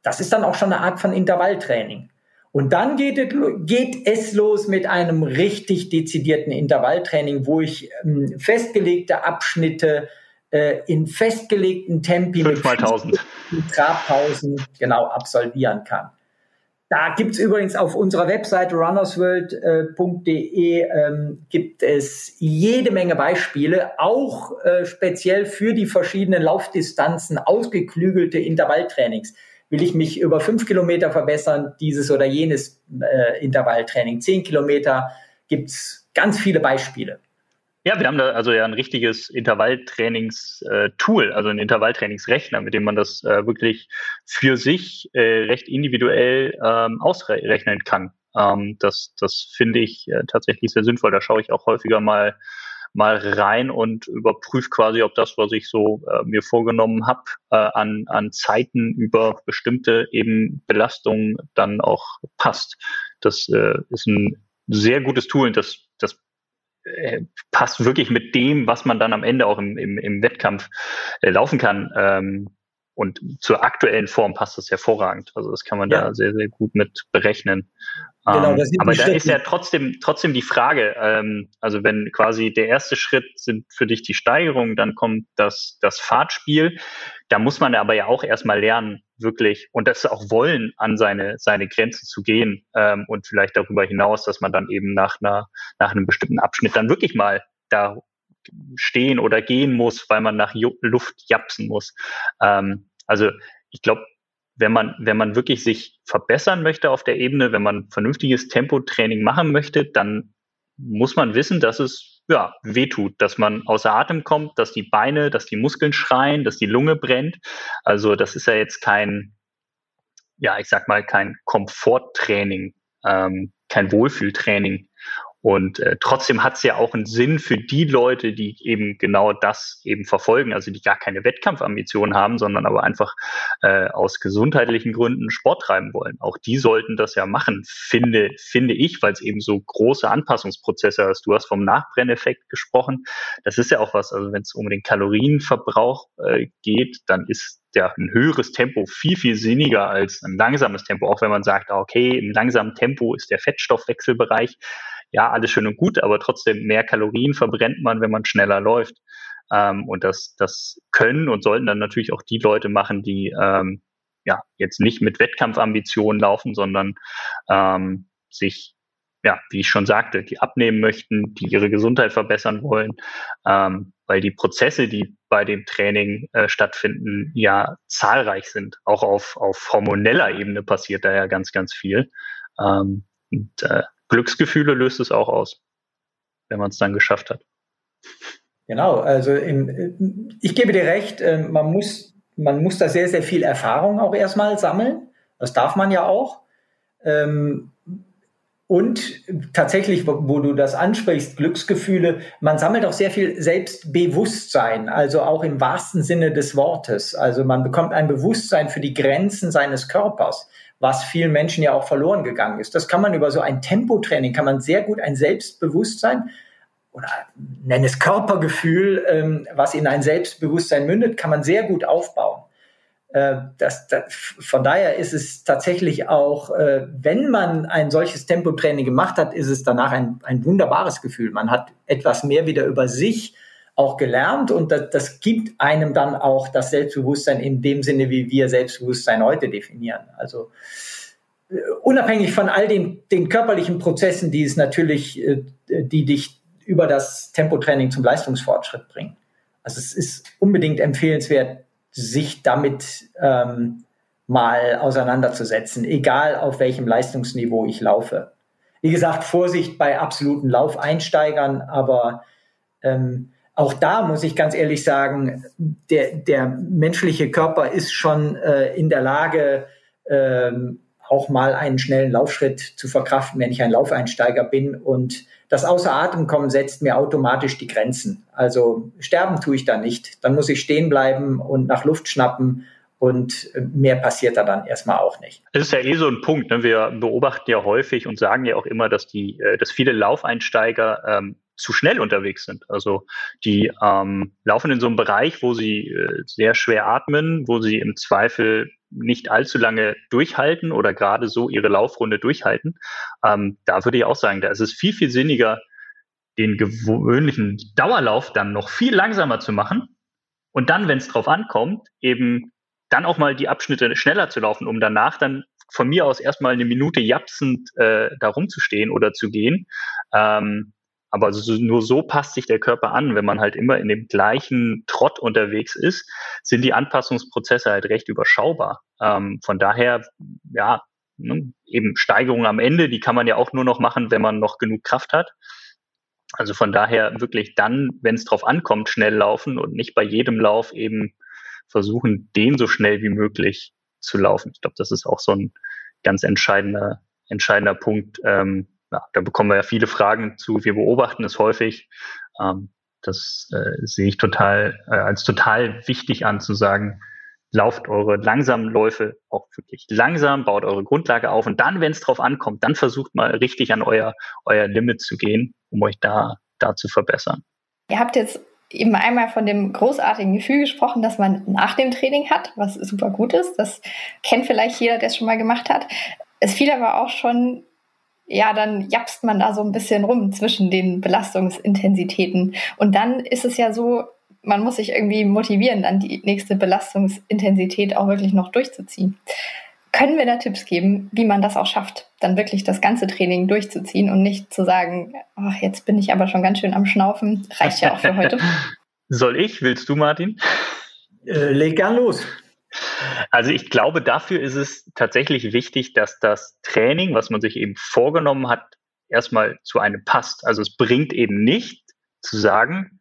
das ist dann auch schon eine Art von Intervalltraining. Und dann geht es, geht es los mit einem richtig dezidierten Intervalltraining, wo ich ähm, festgelegte Abschnitte äh, in festgelegten Tempi mit Trabpausen genau absolvieren kann. Da gibt's übrigens auf unserer Webseite runnersworld.de ähm, gibt es jede Menge Beispiele, auch äh, speziell für die verschiedenen Laufdistanzen ausgeklügelte Intervalltrainings. Will ich mich über fünf Kilometer verbessern, dieses oder jenes äh, Intervalltraining, zehn Kilometer, gibt's ganz viele Beispiele. Ja, wir haben da also ja ein richtiges Intervalltrainings-Tool, äh, also ein Intervalltrainingsrechner, mit dem man das äh, wirklich für sich äh, recht individuell ähm, ausrechnen kann. Ähm, das das finde ich äh, tatsächlich sehr sinnvoll. Da schaue ich auch häufiger mal mal rein und überprüfe quasi, ob das, was ich so äh, mir vorgenommen habe, äh, an, an Zeiten über bestimmte eben Belastungen dann auch passt. Das äh, ist ein sehr gutes Tool und das, das äh, passt wirklich mit dem, was man dann am Ende auch im, im, im Wettkampf äh, laufen kann. Ähm, und zur aktuellen Form passt das hervorragend. Also das kann man ja. da sehr, sehr gut mit berechnen. Genau, ähm, aber da ist ja trotzdem, trotzdem die Frage, ähm, also wenn quasi der erste Schritt sind für dich die Steigerung, dann kommt das, das Fahrtspiel. Da muss man aber ja auch erstmal lernen, wirklich und das auch wollen, an seine, seine Grenzen zu gehen ähm, und vielleicht darüber hinaus, dass man dann eben nach einer, nach einem bestimmten Abschnitt dann wirklich mal da stehen oder gehen muss, weil man nach Luft japsen muss. Ähm, also ich glaube, wenn man, wenn man wirklich sich verbessern möchte auf der Ebene, wenn man vernünftiges Tempotraining machen möchte, dann muss man wissen, dass es ja, wehtut, dass man außer Atem kommt, dass die Beine, dass die Muskeln schreien, dass die Lunge brennt. Also das ist ja jetzt kein, ja, ich sag mal, kein Komforttraining, ähm, kein Wohlfühltraining. Und äh, trotzdem hat es ja auch einen Sinn für die Leute, die eben genau das eben verfolgen, also die gar keine Wettkampfambitionen haben, sondern aber einfach äh, aus gesundheitlichen Gründen Sport treiben wollen. Auch die sollten das ja machen, finde, finde ich, weil es eben so große Anpassungsprozesse ist. Du hast vom Nachbrenneffekt gesprochen. Das ist ja auch was, also wenn es um den Kalorienverbrauch äh, geht, dann ist ja ein höheres Tempo viel, viel sinniger als ein langsames Tempo. Auch wenn man sagt, okay, im langsamen Tempo ist der Fettstoffwechselbereich ja, alles schön und gut, aber trotzdem mehr Kalorien verbrennt man, wenn man schneller läuft. Ähm, und das, das können und sollten dann natürlich auch die Leute machen, die ähm, ja jetzt nicht mit Wettkampfambitionen laufen, sondern ähm, sich, ja, wie ich schon sagte, die abnehmen möchten, die ihre Gesundheit verbessern wollen, ähm, weil die Prozesse, die bei dem Training äh, stattfinden, ja zahlreich sind. Auch auf, auf hormoneller Ebene passiert da ja ganz, ganz viel. Ähm, und äh, Glücksgefühle löst es auch aus, wenn man es dann geschafft hat. Genau, also in, ich gebe dir recht, äh, man muss, man muss da sehr, sehr viel Erfahrung auch erstmal sammeln. Das darf man ja auch. Ähm, und tatsächlich, wo, du das ansprichst, Glücksgefühle, man sammelt auch sehr viel Selbstbewusstsein, also auch im wahrsten Sinne des Wortes. Also man bekommt ein Bewusstsein für die Grenzen seines Körpers was vielen Menschen ja auch verloren gegangen ist. Das kann man über so ein Tempotraining, kann man sehr gut ein Selbstbewusstsein oder nenne es Körpergefühl, ähm, was in ein Selbstbewusstsein mündet, kann man sehr gut aufbauen. Äh, das, das, von daher ist es tatsächlich auch, äh, wenn man ein solches Tempotraining gemacht hat, ist es danach ein, ein wunderbares Gefühl. Man hat etwas mehr wieder über sich auch gelernt und das, das gibt einem dann auch das Selbstbewusstsein in dem Sinne, wie wir Selbstbewusstsein heute definieren. Also äh, unabhängig von all den, den körperlichen Prozessen, die es natürlich, äh, die dich über das Tempotraining zum Leistungsfortschritt bringen. Also es ist unbedingt empfehlenswert, sich damit ähm, mal auseinanderzusetzen, egal auf welchem Leistungsniveau ich laufe. Wie gesagt, Vorsicht bei absoluten Laufeinsteigern, aber ähm, auch da muss ich ganz ehrlich sagen, der, der menschliche Körper ist schon äh, in der Lage, ähm, auch mal einen schnellen Laufschritt zu verkraften, wenn ich ein Laufeinsteiger bin. Und das Außer kommen setzt mir automatisch die Grenzen. Also sterben tue ich da nicht. Dann muss ich stehen bleiben und nach Luft schnappen und mehr passiert da dann erstmal auch nicht. Es ist ja eh so ein Punkt. Ne? Wir beobachten ja häufig und sagen ja auch immer, dass die, äh, dass viele Laufeinsteiger ähm, zu schnell unterwegs sind. Also die ähm, laufen in so einem Bereich, wo sie äh, sehr schwer atmen, wo sie im Zweifel nicht allzu lange durchhalten oder gerade so ihre Laufrunde durchhalten. Ähm, da würde ich auch sagen, da ist es viel, viel sinniger, den gewöhnlichen Dauerlauf dann noch viel langsamer zu machen und dann, wenn es drauf ankommt, eben dann auch mal die Abschnitte schneller zu laufen, um danach dann von mir aus erstmal eine Minute japsend äh, da rumzustehen oder zu gehen. Ähm, aber so, nur so passt sich der Körper an. Wenn man halt immer in dem gleichen Trott unterwegs ist, sind die Anpassungsprozesse halt recht überschaubar. Ähm, von daher, ja, ne, eben Steigerung am Ende, die kann man ja auch nur noch machen, wenn man noch genug Kraft hat. Also von daher wirklich dann, wenn es drauf ankommt, schnell laufen und nicht bei jedem Lauf eben versuchen, den so schnell wie möglich zu laufen. Ich glaube, das ist auch so ein ganz entscheidender, entscheidender Punkt, ähm, ja, da bekommen wir ja viele Fragen zu. Wir beobachten es häufig. Ähm, das äh, sehe ich total äh, als total wichtig an zu sagen, lauft eure langsamen Läufe auch wirklich langsam, baut eure Grundlage auf und dann, wenn es drauf ankommt, dann versucht mal richtig an euer, euer Limit zu gehen, um euch da, da zu verbessern. Ihr habt jetzt eben einmal von dem großartigen Gefühl gesprochen, das man nach dem Training hat, was super gut ist. Das kennt vielleicht jeder, der es schon mal gemacht hat. Es fiel aber auch schon ja, dann japst man da so ein bisschen rum zwischen den Belastungsintensitäten. Und dann ist es ja so, man muss sich irgendwie motivieren, dann die nächste Belastungsintensität auch wirklich noch durchzuziehen. Können wir da Tipps geben, wie man das auch schafft, dann wirklich das ganze Training durchzuziehen und nicht zu sagen, ach, jetzt bin ich aber schon ganz schön am Schnaufen, reicht ja auch für heute. Soll ich? Willst du, Martin? Äh, leg gern los. Also ich glaube, dafür ist es tatsächlich wichtig, dass das Training, was man sich eben vorgenommen hat, erstmal zu einem passt. Also es bringt eben nicht zu sagen,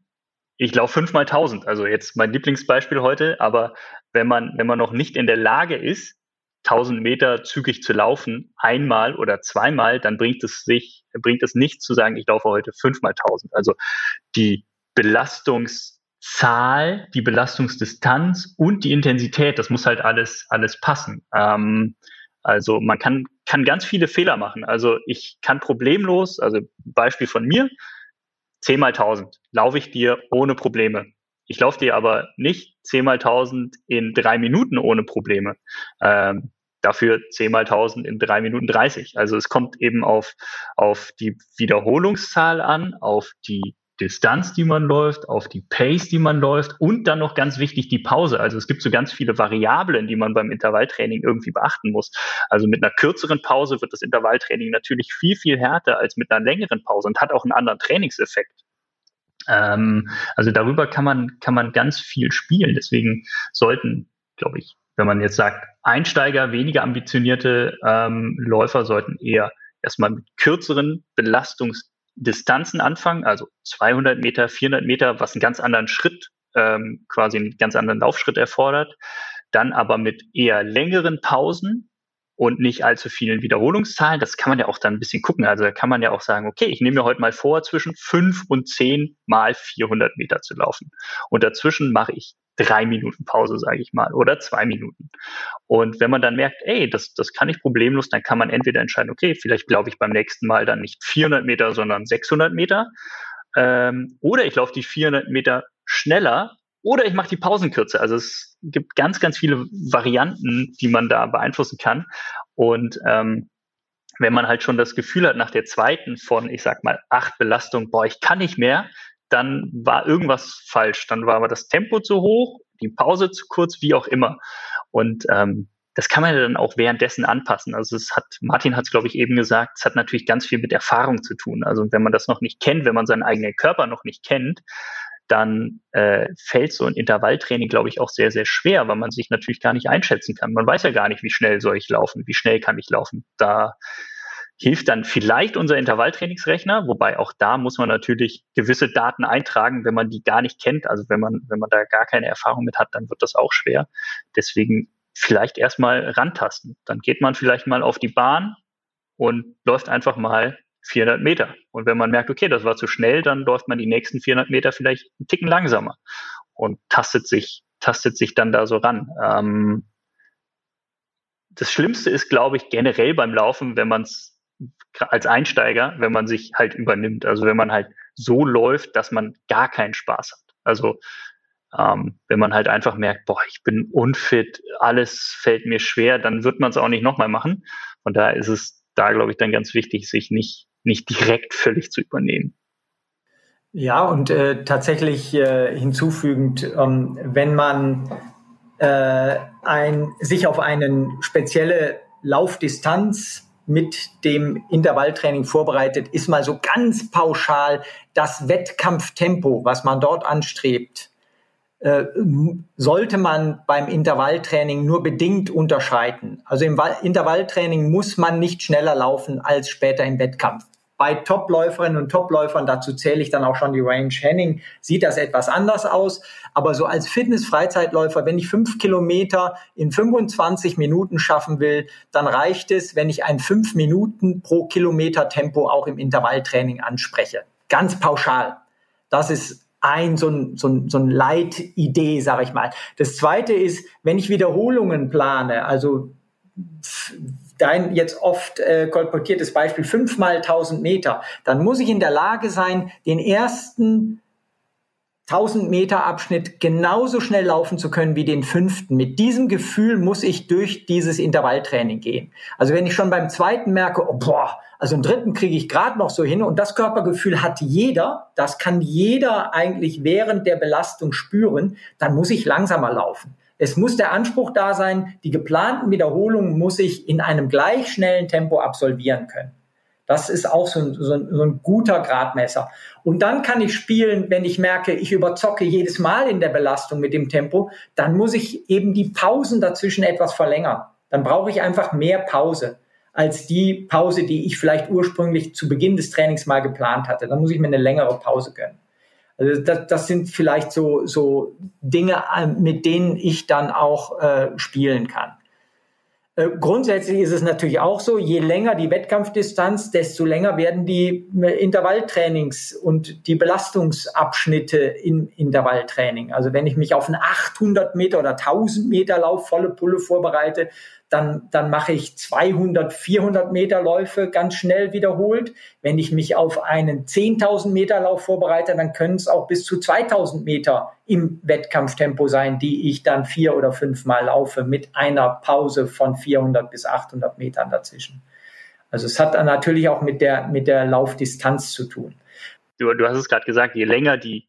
ich laufe fünfmal tausend. Also jetzt mein Lieblingsbeispiel heute, aber wenn man, wenn man noch nicht in der Lage ist, 1000 Meter zügig zu laufen, einmal oder zweimal, dann bringt es sich, bringt es nicht zu sagen, ich laufe heute fünfmal 1000. Also die Belastungs Zahl, die Belastungsdistanz und die Intensität, das muss halt alles, alles passen. Ähm, also man kann, kann ganz viele Fehler machen. Also ich kann problemlos, also Beispiel von mir, 10 mal 1000 laufe ich dir ohne Probleme. Ich laufe dir aber nicht 10 mal 1000 in drei Minuten ohne Probleme. Ähm, dafür 10 mal 1000 in drei Minuten 30. Also es kommt eben auf, auf die Wiederholungszahl an, auf die Distanz, die man läuft, auf die Pace, die man läuft und dann noch ganz wichtig die Pause. Also es gibt so ganz viele Variablen, die man beim Intervalltraining irgendwie beachten muss. Also mit einer kürzeren Pause wird das Intervalltraining natürlich viel, viel härter als mit einer längeren Pause und hat auch einen anderen Trainingseffekt. Ähm, also darüber kann man, kann man ganz viel spielen. Deswegen sollten, glaube ich, wenn man jetzt sagt, Einsteiger, weniger ambitionierte ähm, Läufer sollten eher erstmal mit kürzeren Belastungs Distanzen anfangen, also 200 Meter, 400 Meter, was einen ganz anderen Schritt, ähm, quasi einen ganz anderen Laufschritt erfordert. Dann aber mit eher längeren Pausen und nicht allzu vielen Wiederholungszahlen. Das kann man ja auch dann ein bisschen gucken. Also da kann man ja auch sagen, okay, ich nehme mir heute mal vor, zwischen fünf und zehn mal 400 Meter zu laufen. Und dazwischen mache ich drei Minuten Pause, sage ich mal, oder zwei Minuten. Und wenn man dann merkt, ey, das, das kann ich problemlos, dann kann man entweder entscheiden, okay, vielleicht laufe ich beim nächsten Mal dann nicht 400 Meter, sondern 600 Meter. Ähm, oder ich laufe die 400 Meter schneller oder ich mache die Pausen kürzer. Also es gibt ganz, ganz viele Varianten, die man da beeinflussen kann. Und ähm, wenn man halt schon das Gefühl hat, nach der zweiten von, ich sag mal, acht Belastungen, boah, ich kann nicht mehr, dann war irgendwas falsch. Dann war aber das Tempo zu hoch, die Pause zu kurz, wie auch immer. Und ähm, das kann man ja dann auch währenddessen anpassen. Also es hat, Martin hat es, glaube ich, eben gesagt, es hat natürlich ganz viel mit Erfahrung zu tun. Also wenn man das noch nicht kennt, wenn man seinen eigenen Körper noch nicht kennt, dann äh, fällt so ein Intervalltraining, glaube ich, auch sehr, sehr schwer, weil man sich natürlich gar nicht einschätzen kann. Man weiß ja gar nicht, wie schnell soll ich laufen, wie schnell kann ich laufen. Da hilft dann vielleicht unser Intervalltrainingsrechner, wobei auch da muss man natürlich gewisse Daten eintragen, wenn man die gar nicht kennt. Also wenn man, wenn man da gar keine Erfahrung mit hat, dann wird das auch schwer. Deswegen vielleicht erstmal rantasten. Dann geht man vielleicht mal auf die Bahn und läuft einfach mal 400 Meter. Und wenn man merkt, okay, das war zu schnell, dann läuft man die nächsten 400 Meter vielleicht einen Ticken langsamer und tastet sich, tastet sich dann da so ran. Ähm, das Schlimmste ist, glaube ich, generell beim Laufen, wenn man es als Einsteiger, wenn man sich halt übernimmt. Also wenn man halt so läuft, dass man gar keinen Spaß hat. Also ähm, wenn man halt einfach merkt, boah, ich bin unfit, alles fällt mir schwer, dann wird man es auch nicht nochmal machen. Von daher ist es da, glaube ich, dann ganz wichtig, sich nicht nicht direkt völlig zu übernehmen. Ja, und äh, tatsächlich äh, hinzufügend, ähm, wenn man äh, ein, sich auf eine spezielle Laufdistanz mit dem Intervalltraining vorbereitet, ist mal so ganz pauschal das Wettkampftempo, was man dort anstrebt, äh, sollte man beim Intervalltraining nur bedingt unterscheiden. Also im Intervalltraining muss man nicht schneller laufen als später im Wettkampf. Bei Topläuferinnen und Topläufern, dazu zähle ich dann auch schon die Range Henning, sieht das etwas anders aus. Aber so als Fitness-Freizeitläufer, wenn ich fünf Kilometer in 25 Minuten schaffen will, dann reicht es, wenn ich ein fünf Minuten pro Kilometer Tempo auch im Intervalltraining anspreche. Ganz pauschal. Das ist ein so ein, so ein, so ein Leitidee, sage ich mal. Das zweite ist, wenn ich Wiederholungen plane, also dein jetzt oft äh, kolportiertes Beispiel, fünfmal 1000 Meter, dann muss ich in der Lage sein, den ersten 1000 Meter Abschnitt genauso schnell laufen zu können wie den fünften. Mit diesem Gefühl muss ich durch dieses Intervalltraining gehen. Also wenn ich schon beim zweiten merke, oh, boah, also einen dritten kriege ich gerade noch so hin und das Körpergefühl hat jeder, das kann jeder eigentlich während der Belastung spüren, dann muss ich langsamer laufen. Es muss der Anspruch da sein, die geplanten Wiederholungen muss ich in einem gleich schnellen Tempo absolvieren können. Das ist auch so ein, so, ein, so ein, guter Gradmesser. Und dann kann ich spielen, wenn ich merke, ich überzocke jedes Mal in der Belastung mit dem Tempo, dann muss ich eben die Pausen dazwischen etwas verlängern. Dann brauche ich einfach mehr Pause als die Pause, die ich vielleicht ursprünglich zu Beginn des Trainings mal geplant hatte. Dann muss ich mir eine längere Pause gönnen. Also das, das sind vielleicht so, so Dinge, äh, mit denen ich dann auch äh, spielen kann. Äh, grundsätzlich ist es natürlich auch so, je länger die Wettkampfdistanz, desto länger werden die äh, Intervalltrainings und die Belastungsabschnitte im Intervalltraining. Also wenn ich mich auf einen 800 Meter oder 1000 Meter Lauf volle Pulle vorbereite, dann, dann mache ich 200, 400 Meter Läufe ganz schnell wiederholt. Wenn ich mich auf einen 10.000 Meter Lauf vorbereite, dann können es auch bis zu 2000 Meter im Wettkampftempo sein, die ich dann vier oder fünf Mal laufe mit einer Pause von 400 bis 800 Metern dazwischen. Also es hat dann natürlich auch mit der, mit der Laufdistanz zu tun. Du, du hast es gerade gesagt, je länger die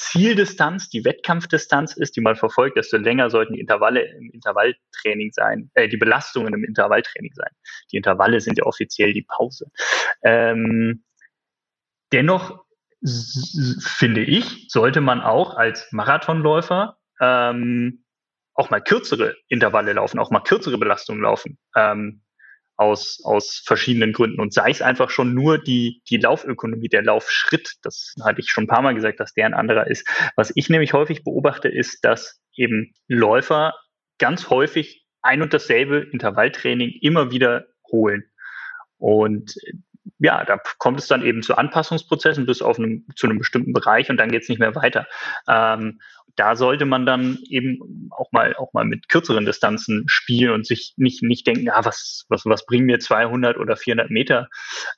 Zieldistanz, die Wettkampfdistanz ist, die man verfolgt, desto länger sollten die Intervalle im Intervalltraining sein, äh, die Belastungen im Intervalltraining sein. Die Intervalle sind ja offiziell die Pause. Ähm, dennoch finde ich, sollte man auch als Marathonläufer ähm, auch mal kürzere Intervalle laufen, auch mal kürzere Belastungen laufen. Ähm, aus, aus verschiedenen Gründen. Und sei es einfach schon nur die, die Laufökonomie, der Laufschritt. Das hatte ich schon ein paar Mal gesagt, dass der ein anderer ist. Was ich nämlich häufig beobachte, ist, dass eben Läufer ganz häufig ein und dasselbe Intervalltraining immer wieder holen. Und ja, da kommt es dann eben zu Anpassungsprozessen bis auf einem, zu einem bestimmten Bereich und dann geht es nicht mehr weiter. Ähm, da sollte man dann eben auch mal auch mal mit kürzeren Distanzen spielen und sich nicht nicht denken, ah, was was was bringen mir 200 oder 400 Meter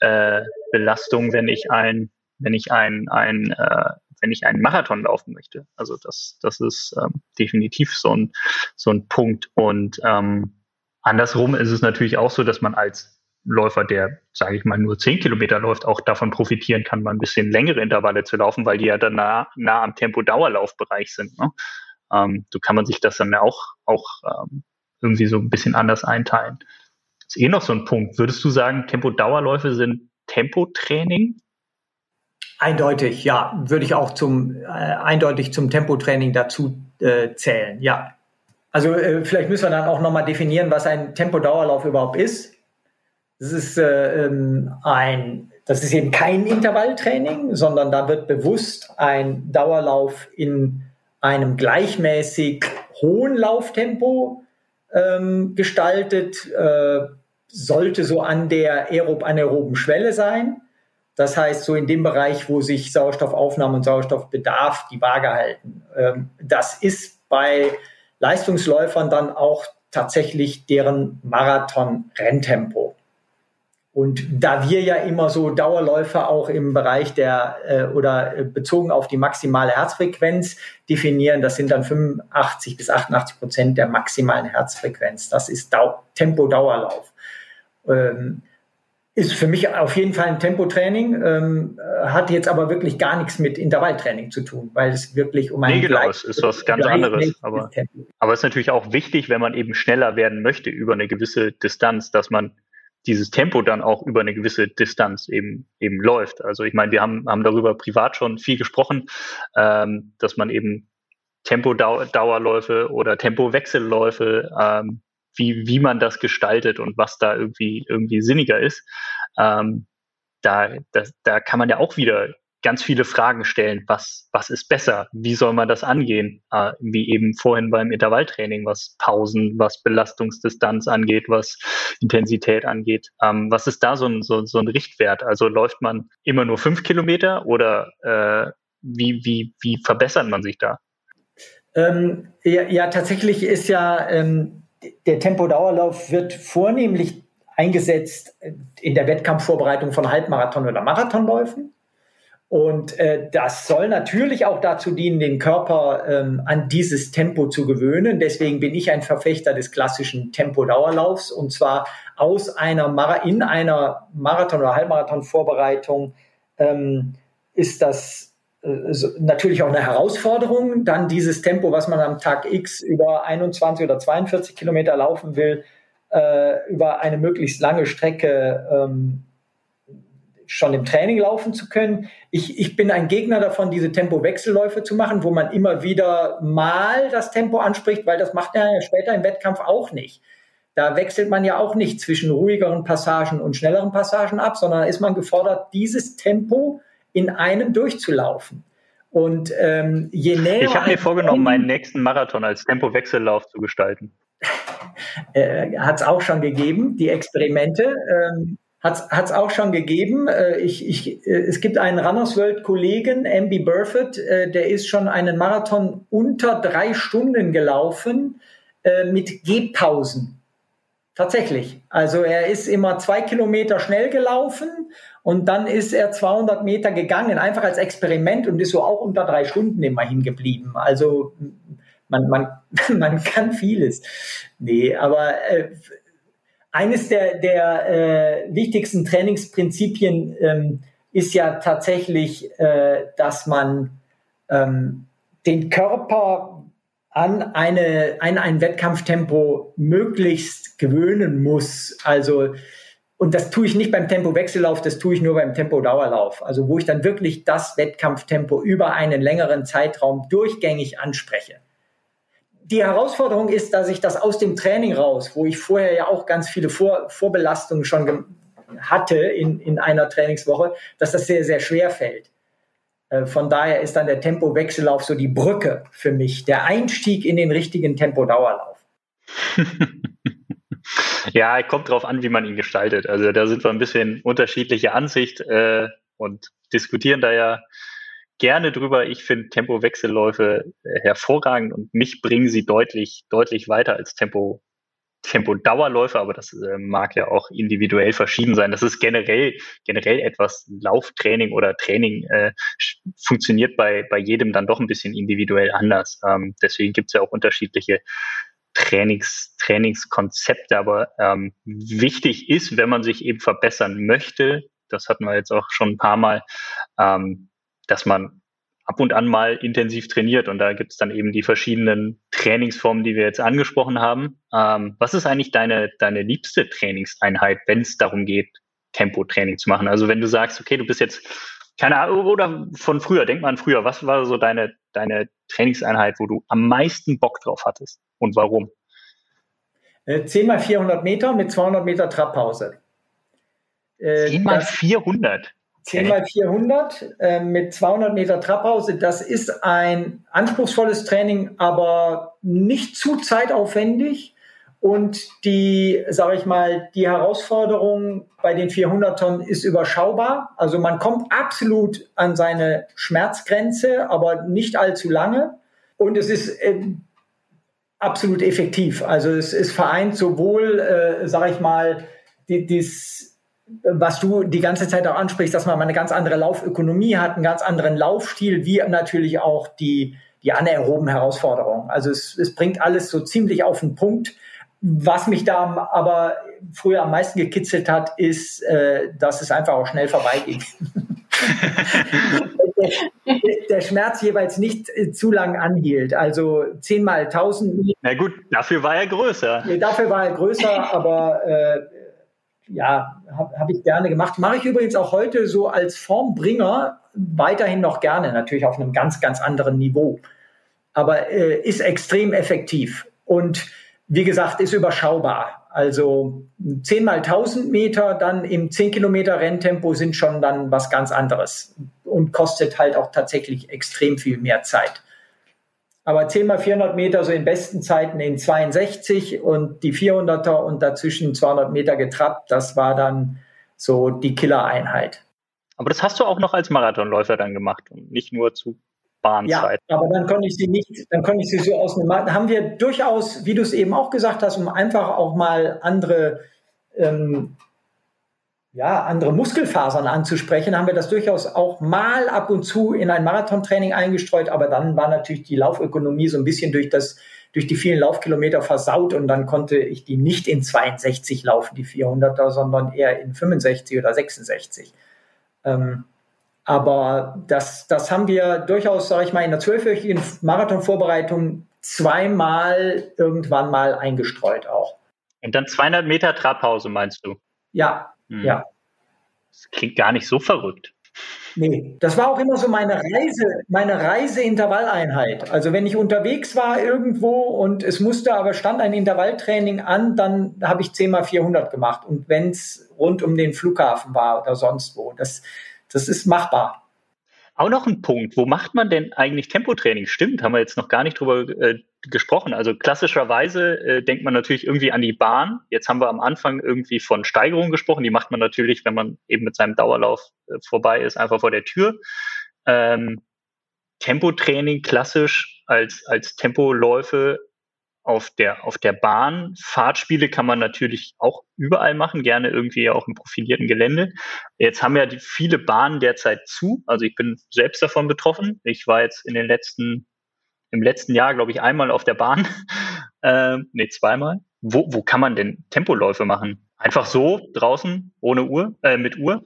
äh, Belastung, wenn ich ein wenn ich ein ein äh, wenn ich einen Marathon laufen möchte. Also das das ist ähm, definitiv so ein so ein Punkt und ähm, andersrum ist es natürlich auch so, dass man als Läufer, der, sage ich mal, nur zehn Kilometer läuft, auch davon profitieren kann, mal ein bisschen längere Intervalle zu laufen, weil die ja dann nah, nah am Tempo-Dauerlaufbereich sind. Ne? Ähm, so kann man sich das dann auch, auch ähm, irgendwie so ein bisschen anders einteilen. Das ist eh noch so ein Punkt. Würdest du sagen, Tempo-Dauerläufe sind Tempotraining? Eindeutig, ja, würde ich auch zum äh, eindeutig zum Tempotraining dazu äh, zählen, ja. Also äh, vielleicht müssen wir dann auch nochmal definieren, was ein Tempodauerlauf überhaupt ist. Das ist äh, ähm, ein, das ist eben kein Intervalltraining, sondern da wird bewusst ein Dauerlauf in einem gleichmäßig hohen Lauftempo ähm, gestaltet, äh, sollte so an der aerob anaeroben Schwelle sein. Das heißt, so in dem Bereich, wo sich Sauerstoffaufnahme und Sauerstoffbedarf die Waage halten. Ähm, das ist bei Leistungsläufern dann auch tatsächlich deren Marathon-Renntempo. Und da wir ja immer so Dauerläufer auch im Bereich der äh, oder äh, bezogen auf die maximale Herzfrequenz definieren, das sind dann 85 bis 88 Prozent der maximalen Herzfrequenz. Das ist Dau Tempo-Dauerlauf. Ähm, ist für mich auf jeden Fall ein Tempotraining, ähm, hat jetzt aber wirklich gar nichts mit Intervalltraining zu tun, weil es wirklich um ein nee, genau, es ist was ganz anderes. Aber, aber es ist natürlich auch wichtig, wenn man eben schneller werden möchte über eine gewisse Distanz, dass man dieses Tempo dann auch über eine gewisse Distanz eben eben läuft. Also ich meine, wir haben, haben darüber privat schon viel gesprochen, ähm, dass man eben Tempodauerläufe oder Tempowechselläufe ähm, wie, wie man das gestaltet und was da irgendwie, irgendwie sinniger ist. Ähm, da, das, da kann man ja auch wieder ganz viele Fragen stellen. Was, was ist besser? Wie soll man das angehen? Äh, wie eben vorhin beim Intervalltraining, was Pausen, was Belastungsdistanz angeht, was Intensität angeht. Ähm, was ist da so ein, so, so ein Richtwert? Also läuft man immer nur fünf Kilometer oder äh, wie, wie, wie verbessert man sich da? Ähm, ja, ja, tatsächlich ist ja ähm, der Tempodauerlauf wird vornehmlich eingesetzt in der Wettkampfvorbereitung von Halbmarathon- oder Marathonläufen. Und äh, das soll natürlich auch dazu dienen, den Körper ähm, an dieses Tempo zu gewöhnen. Deswegen bin ich ein Verfechter des klassischen Tempodauerlaufs und zwar aus einer Mar in einer Marathon- oder Halbmarathon-Vorbereitung ähm, ist das äh, natürlich auch eine Herausforderung, dann dieses Tempo, was man am Tag X über 21 oder 42 Kilometer laufen will, äh, über eine möglichst lange Strecke ähm, schon im Training laufen zu können. Ich, ich bin ein Gegner davon, diese Tempowechselläufe zu machen, wo man immer wieder mal das Tempo anspricht, weil das macht er ja später im Wettkampf auch nicht. Da wechselt man ja auch nicht zwischen ruhigeren Passagen und schnelleren Passagen ab, sondern ist man gefordert, dieses Tempo in einem durchzulaufen. Und ähm, je näher. Ich habe mir vorgenommen, meinen nächsten Marathon als Tempowechsellauf zu gestalten. äh, hat es auch schon gegeben, die Experimente. Ähm, hat es auch schon gegeben. Äh, ich, ich, äh, es gibt einen Runners World Kollegen, MB Burford, äh, der ist schon einen Marathon unter drei Stunden gelaufen mit Gehpausen. Tatsächlich. Also er ist immer zwei Kilometer schnell gelaufen und dann ist er 200 Meter gegangen, einfach als Experiment und ist so auch unter drei Stunden immerhin geblieben. Also man, man, man kann vieles. Nee, aber äh, eines der, der äh, wichtigsten Trainingsprinzipien ähm, ist ja tatsächlich, äh, dass man ähm, den Körper an, eine, an ein Wettkampftempo möglichst gewöhnen muss. Also und das tue ich nicht beim Tempo-Wechsellauf, das tue ich nur beim Tempo-Dauerlauf. Also wo ich dann wirklich das Wettkampftempo über einen längeren Zeitraum durchgängig anspreche. Die Herausforderung ist, dass ich das aus dem Training raus, wo ich vorher ja auch ganz viele Vor Vorbelastungen schon hatte in, in einer Trainingswoche, dass das sehr, sehr schwer fällt. Äh, von daher ist dann der Tempo-Wechsellauf so die Brücke für mich, der Einstieg in den richtigen Tempo-Dauerlauf. Ja, kommt drauf an, wie man ihn gestaltet. Also da sind wir ein bisschen unterschiedliche Ansicht äh, und diskutieren da ja gerne drüber. Ich finde Tempowechselläufe äh, hervorragend und mich bringen sie deutlich, deutlich weiter als Tempo, Tempo-Dauerläufe, aber das äh, mag ja auch individuell verschieden sein. Das ist generell, generell etwas Lauftraining oder Training äh, funktioniert bei, bei jedem dann doch ein bisschen individuell anders. Ähm, deswegen gibt es ja auch unterschiedliche Trainings, Trainingskonzepte. Aber ähm, wichtig ist, wenn man sich eben verbessern möchte, das hatten wir jetzt auch schon ein paar Mal, ähm, dass man ab und an mal intensiv trainiert. Und da gibt es dann eben die verschiedenen Trainingsformen, die wir jetzt angesprochen haben. Ähm, was ist eigentlich deine, deine liebste Trainingseinheit, wenn es darum geht, Tempotraining zu machen? Also wenn du sagst, okay, du bist jetzt keine Ahnung, oder von früher, denk mal an früher, was war so deine, deine Trainingseinheit, wo du am meisten Bock drauf hattest und warum? 10 mal 400 Meter mit 200 Meter Trabpause. 10 mal 400? 10 mal 400 äh, mit 200 Meter Trabpause. Das ist ein anspruchsvolles Training, aber nicht zu zeitaufwendig. Und die, sage ich mal, die Herausforderung bei den 400 Tonnen ist überschaubar. Also man kommt absolut an seine Schmerzgrenze, aber nicht allzu lange. Und es ist äh, absolut effektiv. Also es ist vereint sowohl, äh, sage ich mal, die, dies, was du die ganze Zeit auch ansprichst, dass man eine ganz andere Laufökonomie hat, einen ganz anderen Laufstil, wie natürlich auch die, die anaeroben Herausforderungen. Also es, es bringt alles so ziemlich auf den Punkt. Was mich da aber früher am meisten gekitzelt hat, ist, äh, dass es einfach auch schnell vorbeiging. der, der, Schmerz jeweils nicht äh, zu lang anhielt. Also 10 mal 1000. Na gut, dafür war er größer. Nee, dafür war er größer, aber äh, ja, habe hab ich gerne gemacht. Mache ich übrigens auch heute so als Formbringer weiterhin noch gerne, natürlich auf einem ganz, ganz anderen Niveau. Aber äh, ist extrem effektiv und wie gesagt, ist überschaubar. Also 10 mal 1000 Meter dann im 10 Kilometer Renntempo sind schon dann was ganz anderes und kostet halt auch tatsächlich extrem viel mehr Zeit. Aber 10 mal 400 Meter so in besten Zeiten in 62 und die 400er und dazwischen 200 Meter getrappt, das war dann so die Killereinheit. Aber das hast du auch noch als Marathonläufer dann gemacht und nicht nur zu Bahnzeit. Ja, aber dann konnte ich sie nicht, dann konnte ich sie so aus. Haben wir durchaus, wie du es eben auch gesagt hast, um einfach auch mal andere ähm, ja, andere Muskelfasern anzusprechen, haben wir das durchaus auch mal ab und zu in ein Marathontraining eingestreut, aber dann war natürlich die Laufökonomie so ein bisschen durch das durch die vielen Laufkilometer versaut und dann konnte ich die nicht in 62 laufen, die 400er, sondern eher in 65 oder 66. Ähm, aber das, das haben wir durchaus, sage ich mal, in der zwölfwöchigen Marathonvorbereitung zweimal irgendwann mal eingestreut auch. Und dann 200 Meter Trabpause, meinst du? Ja, hm. Ja. Das klingt gar nicht so verrückt. Nee, das war auch immer so meine Reise, meine Reiseintervalleinheit. Also wenn ich unterwegs war irgendwo und es musste aber stand ein Intervalltraining an, dann habe ich 10 mal 400 gemacht. Und wenn es rund um den Flughafen war oder sonst wo, das, das ist machbar. Auch noch ein Punkt, wo macht man denn eigentlich Tempotraining? Stimmt, haben wir jetzt noch gar nicht drüber äh, gesprochen. Also klassischerweise äh, denkt man natürlich irgendwie an die Bahn. Jetzt haben wir am Anfang irgendwie von Steigerung gesprochen. Die macht man natürlich, wenn man eben mit seinem Dauerlauf äh, vorbei ist, einfach vor der Tür. Ähm, Tempotraining klassisch als, als Tempoläufe auf der, auf der Bahn. Fahrtspiele kann man natürlich auch überall machen, gerne irgendwie auch im profilierten Gelände. Jetzt haben ja die, viele Bahnen derzeit zu. Also ich bin selbst davon betroffen. Ich war jetzt in den letzten, im letzten Jahr, glaube ich, einmal auf der Bahn. ähm, nee, zweimal. Wo, wo kann man denn Tempoläufe machen? Einfach so draußen ohne Uhr, äh, mit Uhr?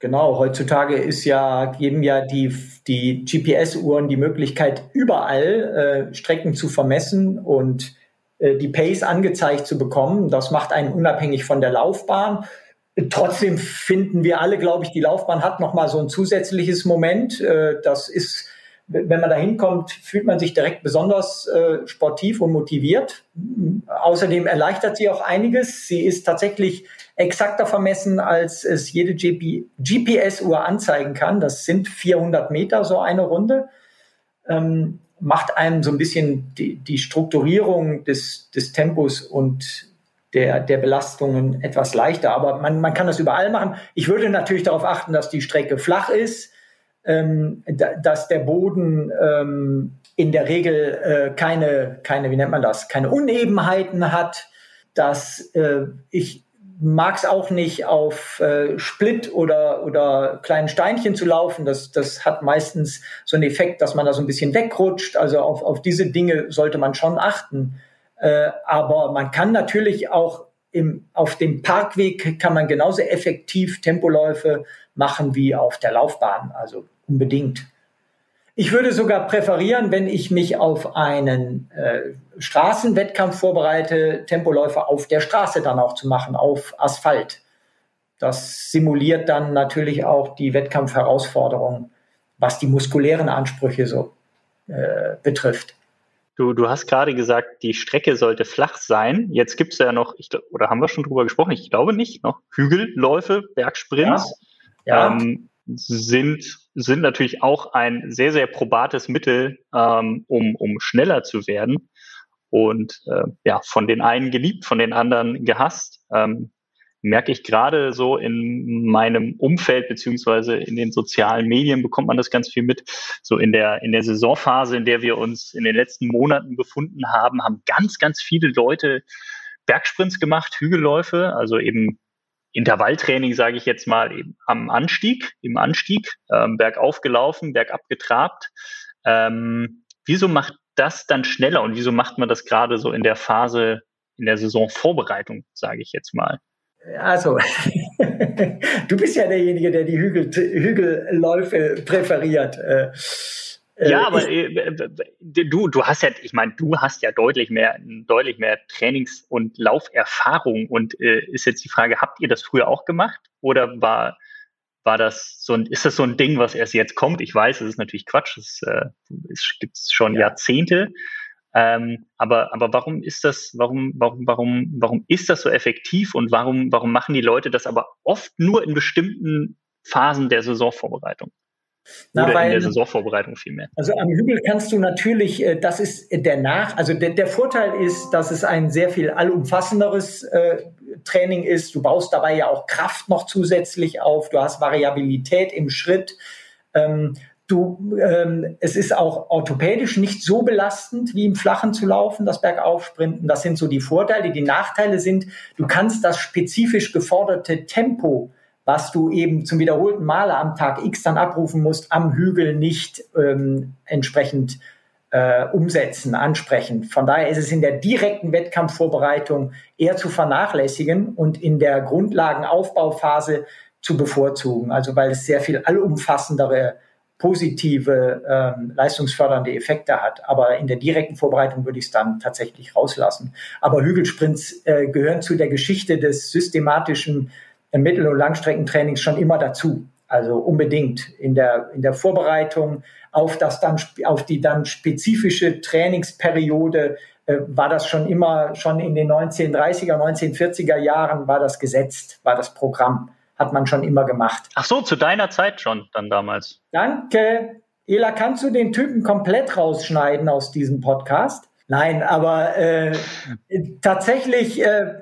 Genau, heutzutage ist ja, geben ja die, die GPS-Uhren die Möglichkeit, überall äh, Strecken zu vermessen und äh, die Pace angezeigt zu bekommen. Das macht einen unabhängig von der Laufbahn. Trotzdem finden wir alle, glaube ich, die Laufbahn hat nochmal so ein zusätzliches Moment. Äh, das ist wenn man da hinkommt, fühlt man sich direkt besonders äh, sportiv und motiviert. Außerdem erleichtert sie auch einiges. Sie ist tatsächlich exakter vermessen, als es jede GPS-Uhr anzeigen kann. Das sind 400 Meter, so eine Runde. Ähm, macht einem so ein bisschen die, die Strukturierung des, des Tempos und der, der Belastungen etwas leichter. Aber man, man kann das überall machen. Ich würde natürlich darauf achten, dass die Strecke flach ist ähm, dass der Boden ähm, in der Regel äh, keine, keine, wie nennt man das, keine Unebenheiten hat, dass äh, ich mag es auch nicht auf äh, Split oder, oder kleinen Steinchen zu laufen. Das, das hat meistens so einen Effekt, dass man da so ein bisschen wegrutscht. Also auf, auf diese Dinge sollte man schon achten. Äh, aber man kann natürlich auch im, auf dem Parkweg kann man genauso effektiv Tempoläufe machen wie auf der Laufbahn. Also unbedingt. Ich würde sogar präferieren, wenn ich mich auf einen äh, Straßenwettkampf vorbereite, Tempoläufe auf der Straße dann auch zu machen, auf Asphalt. Das simuliert dann natürlich auch die Wettkampfherausforderungen, was die muskulären Ansprüche so äh, betrifft. Du, du hast gerade gesagt, die Strecke sollte flach sein. Jetzt gibt es ja noch, ich, oder haben wir schon drüber gesprochen? Ich glaube nicht, noch Hügelläufe, Bergsprints. Ja. ja. Ähm, sind, sind natürlich auch ein sehr, sehr probates Mittel, ähm, um, um schneller zu werden. Und äh, ja, von den einen geliebt, von den anderen gehasst. Ähm, merke ich gerade so in meinem Umfeld beziehungsweise in den sozialen Medien bekommt man das ganz viel mit. So in der, in der Saisonphase, in der wir uns in den letzten Monaten befunden haben, haben ganz, ganz viele Leute Bergsprints gemacht, Hügelläufe, also eben Intervalltraining, sage ich jetzt mal, eben am Anstieg, im Anstieg, ähm, bergauf gelaufen, bergab getrabt. Ähm, wieso macht das dann schneller und wieso macht man das gerade so in der Phase, in der Saisonvorbereitung, sage ich jetzt mal? Also, du bist ja derjenige, der die Hügel, Hügelläufe präferiert. Äh, äh ja, aber äh, du, du hast ja, ich meine, du hast ja deutlich mehr, deutlich mehr Trainings- und Lauferfahrung. Und äh, ist jetzt die Frage, habt ihr das früher auch gemacht? Oder war, war das so ein, ist das so ein Ding, was erst jetzt kommt? Ich weiß, es ist natürlich Quatsch, es, äh, es gibt schon ja. Jahrzehnte. Ähm, aber, aber warum ist das, warum, warum, warum, warum ist das so effektiv und warum, warum machen die Leute das aber oft nur in bestimmten Phasen der Saisonvorbereitung? Na, Oder weil, in der Saisonvorbereitung vielmehr. Also am Hügel kannst du natürlich, äh, das ist der Nach, also der, der Vorteil ist, dass es ein sehr viel allumfassenderes äh, Training ist. Du baust dabei ja auch Kraft noch zusätzlich auf, du hast Variabilität im Schritt. Ähm, Du, ähm, es ist auch orthopädisch nicht so belastend wie im Flachen zu laufen, das Bergaufsprinten. Das sind so die Vorteile. Die Nachteile sind, du kannst das spezifisch geforderte Tempo, was du eben zum wiederholten Male am Tag X dann abrufen musst, am Hügel nicht ähm, entsprechend äh, umsetzen, ansprechen. Von daher ist es in der direkten Wettkampfvorbereitung eher zu vernachlässigen und in der Grundlagenaufbauphase zu bevorzugen. Also weil es sehr viel allumfassendere positive ähm, leistungsfördernde Effekte hat. Aber in der direkten Vorbereitung würde ich es dann tatsächlich rauslassen. Aber Hügelsprints äh, gehören zu der Geschichte des systematischen Mittel- und Langstreckentrainings schon immer dazu. Also unbedingt in der, in der Vorbereitung auf das dann, auf die dann spezifische Trainingsperiode äh, war das schon immer, schon in den 1930er, 1940er Jahren war das gesetzt, war das Programm hat man schon immer gemacht. Ach so, zu deiner Zeit schon dann damals. Danke. Ela, kannst du den Typen komplett rausschneiden aus diesem Podcast? Nein, aber äh, tatsächlich, äh,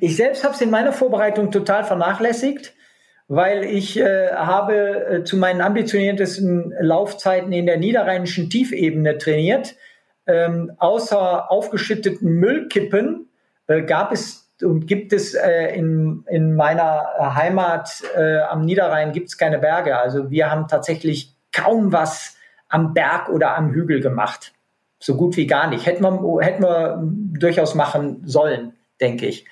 ich selbst habe es in meiner Vorbereitung total vernachlässigt, weil ich äh, habe äh, zu meinen ambitioniertesten Laufzeiten in der niederrheinischen Tiefebene trainiert. Ähm, außer aufgeschütteten Müllkippen äh, gab es und gibt es äh, in, in meiner Heimat äh, am Niederrhein gibt es keine Berge. Also wir haben tatsächlich kaum was am Berg oder am Hügel gemacht. So gut wie gar nicht. Hätten wir, hätten wir durchaus machen sollen, denke ich.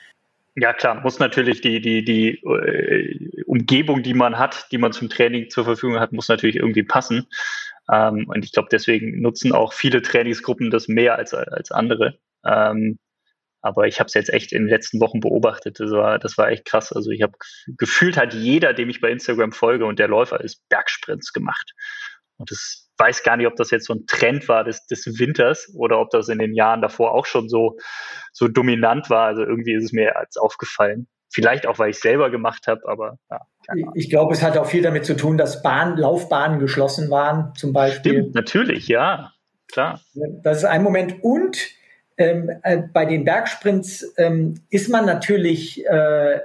Ja, klar, muss natürlich die, die, die äh, Umgebung, die man hat, die man zum Training zur Verfügung hat, muss natürlich irgendwie passen. Ähm, und ich glaube, deswegen nutzen auch viele Trainingsgruppen das mehr als, als andere. Ähm, aber ich habe es jetzt echt in den letzten Wochen beobachtet. Das war, das war echt krass. Also ich habe gefühlt hat jeder, dem ich bei Instagram folge und der Läufer ist, Bergsprints gemacht. Und das weiß gar nicht, ob das jetzt so ein Trend war des, des Winters oder ob das in den Jahren davor auch schon so, so dominant war. Also irgendwie ist es mir als aufgefallen. Vielleicht auch, weil ich selber gemacht habe, aber ja. Ich glaube, es hat auch viel damit zu tun, dass Bahn, Laufbahnen geschlossen waren, zum Beispiel. Stimmt, natürlich, ja, klar. Das ist ein Moment. Und ähm, äh, bei den Bergsprints ähm, ist man natürlich äh,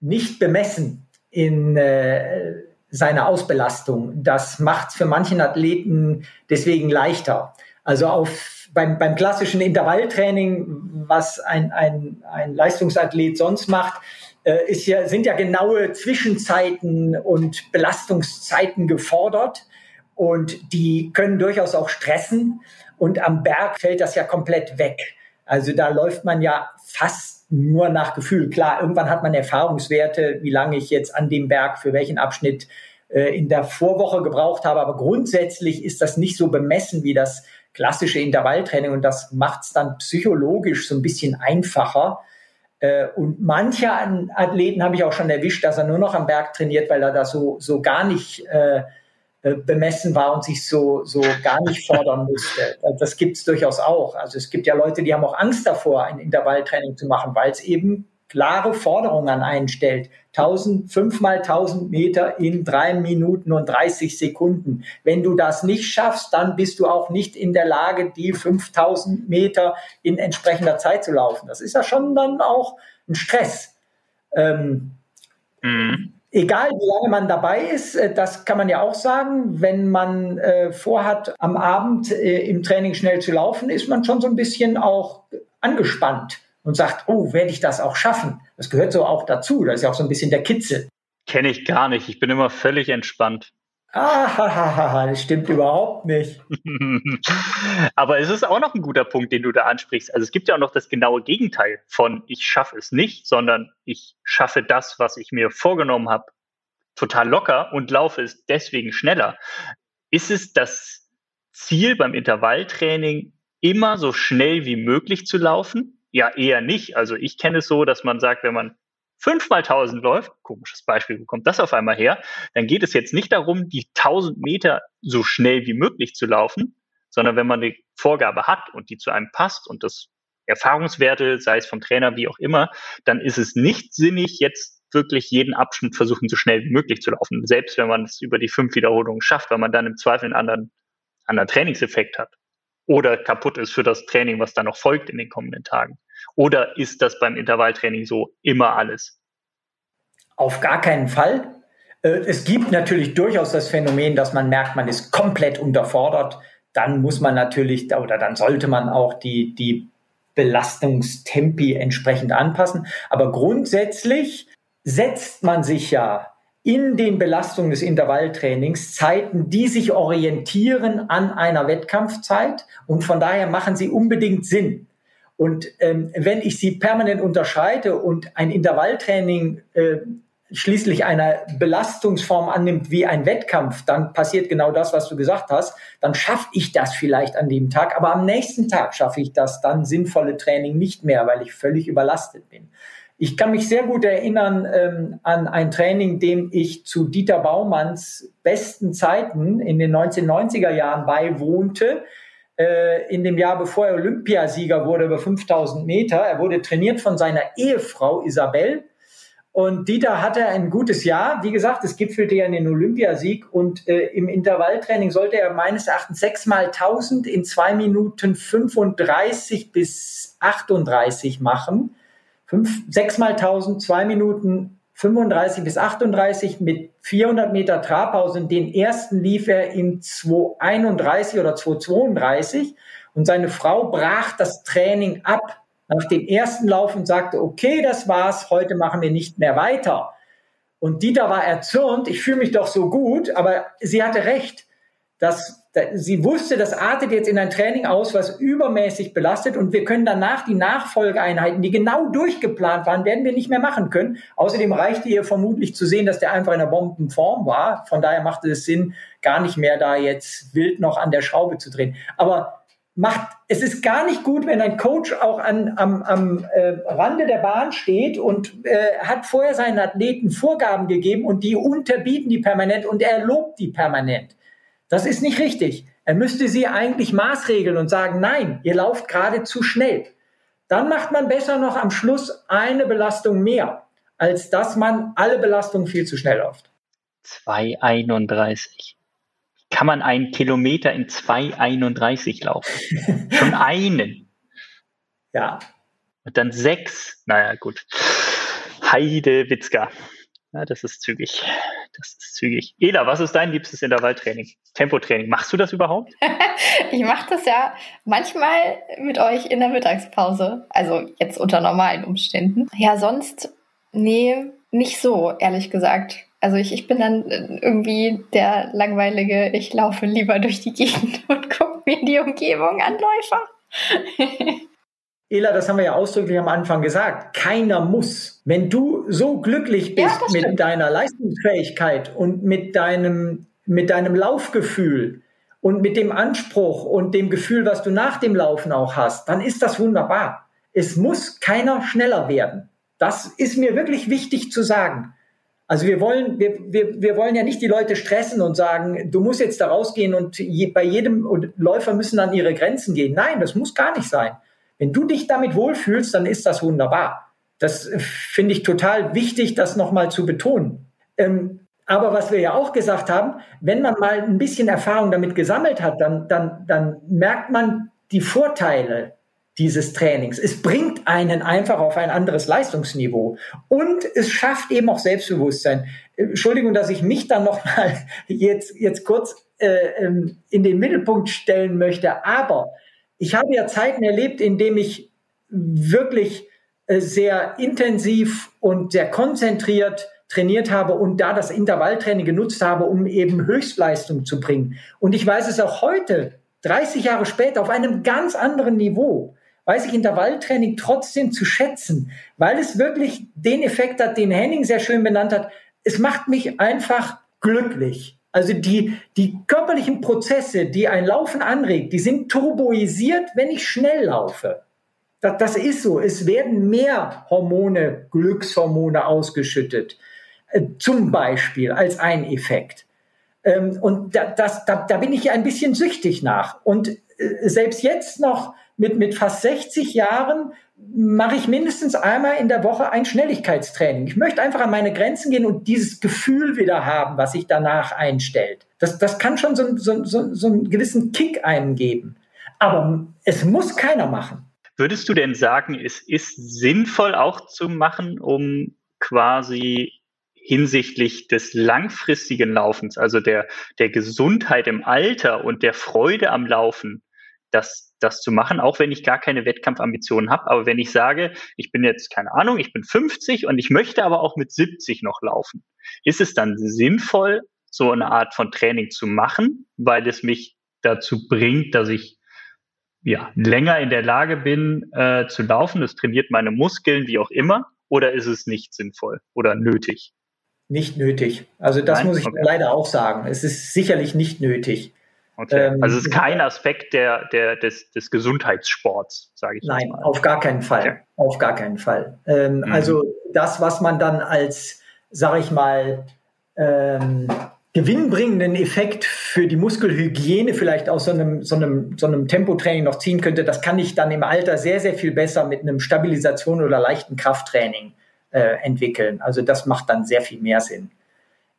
nicht bemessen in äh, seiner Ausbelastung. Das macht es für manchen Athleten deswegen leichter. Also auf, beim, beim klassischen Intervalltraining, was ein, ein, ein Leistungsathlet sonst macht, äh, ist ja, sind ja genaue Zwischenzeiten und Belastungszeiten gefordert. Und die können durchaus auch stressen. Und am Berg fällt das ja komplett weg. Also da läuft man ja fast nur nach Gefühl. Klar, irgendwann hat man Erfahrungswerte, wie lange ich jetzt an dem Berg für welchen Abschnitt äh, in der Vorwoche gebraucht habe. Aber grundsätzlich ist das nicht so bemessen wie das klassische Intervalltraining und das macht es dann psychologisch so ein bisschen einfacher. Äh, und manche Athleten habe ich auch schon erwischt, dass er nur noch am Berg trainiert, weil er da so, so gar nicht äh bemessen war und sich so, so gar nicht fordern musste. Das gibt es durchaus auch. Also es gibt ja Leute, die haben auch Angst davor, ein Intervalltraining zu machen, weil es eben klare Forderungen an einen stellt. 1000, 5 mal 1000 Meter in drei Minuten und 30 Sekunden. Wenn du das nicht schaffst, dann bist du auch nicht in der Lage, die 5000 Meter in entsprechender Zeit zu laufen. Das ist ja schon dann auch ein Stress. Ähm, mhm. Egal wie lange man dabei ist, äh, das kann man ja auch sagen. Wenn man äh, vorhat, am Abend äh, im Training schnell zu laufen, ist man schon so ein bisschen auch angespannt und sagt, oh, werde ich das auch schaffen? Das gehört so auch dazu. Das ist ja auch so ein bisschen der Kitzel. Kenne ich gar nicht. Ich bin immer völlig entspannt. Ah, das stimmt überhaupt nicht. Aber es ist auch noch ein guter Punkt, den du da ansprichst. Also es gibt ja auch noch das genaue Gegenteil von ich schaffe es nicht, sondern ich schaffe das, was ich mir vorgenommen habe, total locker und laufe es deswegen schneller. Ist es das Ziel beim Intervalltraining, immer so schnell wie möglich zu laufen? Ja, eher nicht. Also ich kenne es so, dass man sagt, wenn man fünfmal tausend läuft, komisches Beispiel, wo kommt das auf einmal her? Dann geht es jetzt nicht darum, die tausend Meter so schnell wie möglich zu laufen, sondern wenn man eine Vorgabe hat und die zu einem passt und das Erfahrungswerte, sei es vom Trainer, wie auch immer, dann ist es nicht sinnig, jetzt wirklich jeden Abschnitt versuchen, so schnell wie möglich zu laufen. Selbst wenn man es über die fünf Wiederholungen schafft, weil man dann im Zweifel einen anderen, anderen Trainingseffekt hat oder kaputt ist für das Training, was dann noch folgt in den kommenden Tagen. Oder ist das beim Intervalltraining so immer alles? Auf gar keinen Fall. Äh, es gibt natürlich durchaus das Phänomen, dass man merkt, man ist komplett unterfordert. Dann muss man natürlich oder dann sollte man auch die, die Belastungstempi entsprechend anpassen. Aber grundsätzlich setzt man sich ja in den Belastungen des Intervalltrainings Zeiten, die sich orientieren an einer Wettkampfzeit und von daher machen sie unbedingt Sinn. Und ähm, wenn ich sie permanent unterschreite und ein Intervalltraining äh, schließlich eine Belastungsform annimmt wie ein Wettkampf, dann passiert genau das, was du gesagt hast. Dann schaffe ich das vielleicht an dem Tag, aber am nächsten Tag schaffe ich das dann sinnvolle Training nicht mehr, weil ich völlig überlastet bin. Ich kann mich sehr gut erinnern ähm, an ein Training, dem ich zu Dieter Baumanns besten Zeiten in den 1990er Jahren beiwohnte in dem Jahr, bevor er Olympiasieger wurde über 5000 Meter. Er wurde trainiert von seiner Ehefrau Isabel. Und Dieter hatte ein gutes Jahr. Wie gesagt, es gipfelte ja in den Olympiasieg. Und äh, im Intervalltraining sollte er meines Erachtens sechs mal 1000 in zwei Minuten 35 bis 38 machen. Fünf, sechs mal 1000, zwei Minuten 35 bis 38 mit 400 Meter Trabpause. Den ersten lief er in 231 oder 232 und seine Frau brach das Training ab nach dem ersten Lauf und sagte, okay, das war's, heute machen wir nicht mehr weiter. Und Dieter war erzürnt, ich fühle mich doch so gut, aber sie hatte recht. dass sie wusste, das artet jetzt in ein Training aus, was übermäßig belastet und wir können danach die Nachfolgeeinheiten, die genau durchgeplant waren, werden wir nicht mehr machen können. Außerdem reichte ihr vermutlich zu sehen, dass der einfach in einer Bombenform war. Von daher machte es Sinn, gar nicht mehr da jetzt wild noch an der Schraube zu drehen. Aber macht, es ist gar nicht gut, wenn ein Coach auch an, am, am äh, Rande der Bahn steht und äh, hat vorher seinen Athleten Vorgaben gegeben und die unterbieten die permanent und er lobt die permanent. Das ist nicht richtig. Er müsste sie eigentlich maßregeln und sagen, nein, ihr lauft gerade zu schnell. Dann macht man besser noch am Schluss eine Belastung mehr, als dass man alle Belastungen viel zu schnell läuft. 2,31. Kann man einen Kilometer in 2,31 laufen? Schon einen. Ja. Und dann sechs. Naja, gut. Heide Witzka. Ja, das ist zügig. Das ist zügig. Ela, was ist dein liebstes Intervalltraining? Tempotraining. Machst du das überhaupt? ich mache das ja manchmal mit euch in der Mittagspause. Also jetzt unter normalen Umständen. Ja, sonst, nee, nicht so, ehrlich gesagt. Also ich, ich bin dann irgendwie der langweilige, ich laufe lieber durch die Gegend und gucke mir die Umgebung an, Läufer. Ela, das haben wir ja ausdrücklich am Anfang gesagt, keiner muss. Wenn du so glücklich bist ja, mit deiner Leistungsfähigkeit und mit deinem, mit deinem Laufgefühl und mit dem Anspruch und dem Gefühl, was du nach dem Laufen auch hast, dann ist das wunderbar. Es muss keiner schneller werden. Das ist mir wirklich wichtig zu sagen. Also wir wollen, wir, wir, wir wollen ja nicht die Leute stressen und sagen, du musst jetzt da rausgehen und je, bei jedem Läufer müssen an ihre Grenzen gehen. Nein, das muss gar nicht sein. Wenn du dich damit wohlfühlst, dann ist das wunderbar. Das finde ich total wichtig, das nochmal zu betonen. Ähm, aber was wir ja auch gesagt haben, wenn man mal ein bisschen Erfahrung damit gesammelt hat, dann, dann, dann merkt man die Vorteile dieses Trainings. Es bringt einen einfach auf ein anderes Leistungsniveau und es schafft eben auch Selbstbewusstsein. Entschuldigung, dass ich mich dann noch mal jetzt, jetzt kurz äh, ähm, in den Mittelpunkt stellen möchte, aber ich habe ja Zeiten erlebt, in denen ich wirklich äh, sehr intensiv und sehr konzentriert trainiert habe und da das Intervalltraining genutzt habe, um eben Höchstleistung zu bringen. Und ich weiß es auch heute, 30 Jahre später, auf einem ganz anderen Niveau, weiß ich Intervalltraining trotzdem zu schätzen, weil es wirklich den Effekt hat, den Henning sehr schön benannt hat. Es macht mich einfach glücklich. Also die, die körperlichen Prozesse, die ein Laufen anregt, die sind turboisiert, wenn ich schnell laufe. Das, das ist so. Es werden mehr Hormone, Glückshormone ausgeschüttet. Äh, zum Beispiel als ein Effekt. Ähm, und da, das, da, da bin ich ein bisschen süchtig nach. Und äh, selbst jetzt noch mit, mit fast 60 Jahren mache ich mindestens einmal in der Woche ein Schnelligkeitstraining. Ich möchte einfach an meine Grenzen gehen und dieses Gefühl wieder haben, was sich danach einstellt. Das, das kann schon so, so, so, so einen gewissen Kick eingeben. Aber es muss keiner machen. Würdest du denn sagen, es ist sinnvoll auch zu machen, um quasi hinsichtlich des langfristigen Laufens, also der, der Gesundheit im Alter und der Freude am Laufen, das, das zu machen, auch wenn ich gar keine Wettkampfambitionen habe. Aber wenn ich sage, ich bin jetzt, keine Ahnung, ich bin 50 und ich möchte aber auch mit 70 noch laufen, ist es dann sinnvoll, so eine Art von Training zu machen, weil es mich dazu bringt, dass ich ja, länger in der Lage bin äh, zu laufen. Das trainiert meine Muskeln, wie auch immer. Oder ist es nicht sinnvoll oder nötig? Nicht nötig. Also das Nein? muss ich okay. leider auch sagen. Es ist sicherlich nicht nötig. Okay. Ähm, also es ist kein Aspekt der, der, des, des Gesundheitssports, sage ich Nein, mal. auf gar keinen Fall. Okay. Auf gar keinen Fall. Ähm, mhm. Also das, was man dann als, sage ich mal, ähm, gewinnbringenden Effekt für die Muskelhygiene vielleicht aus so einem, so einem, so einem Tempotraining noch ziehen könnte, das kann ich dann im Alter sehr, sehr viel besser mit einem Stabilisation oder leichten Krafttraining äh, entwickeln. Also das macht dann sehr viel mehr Sinn.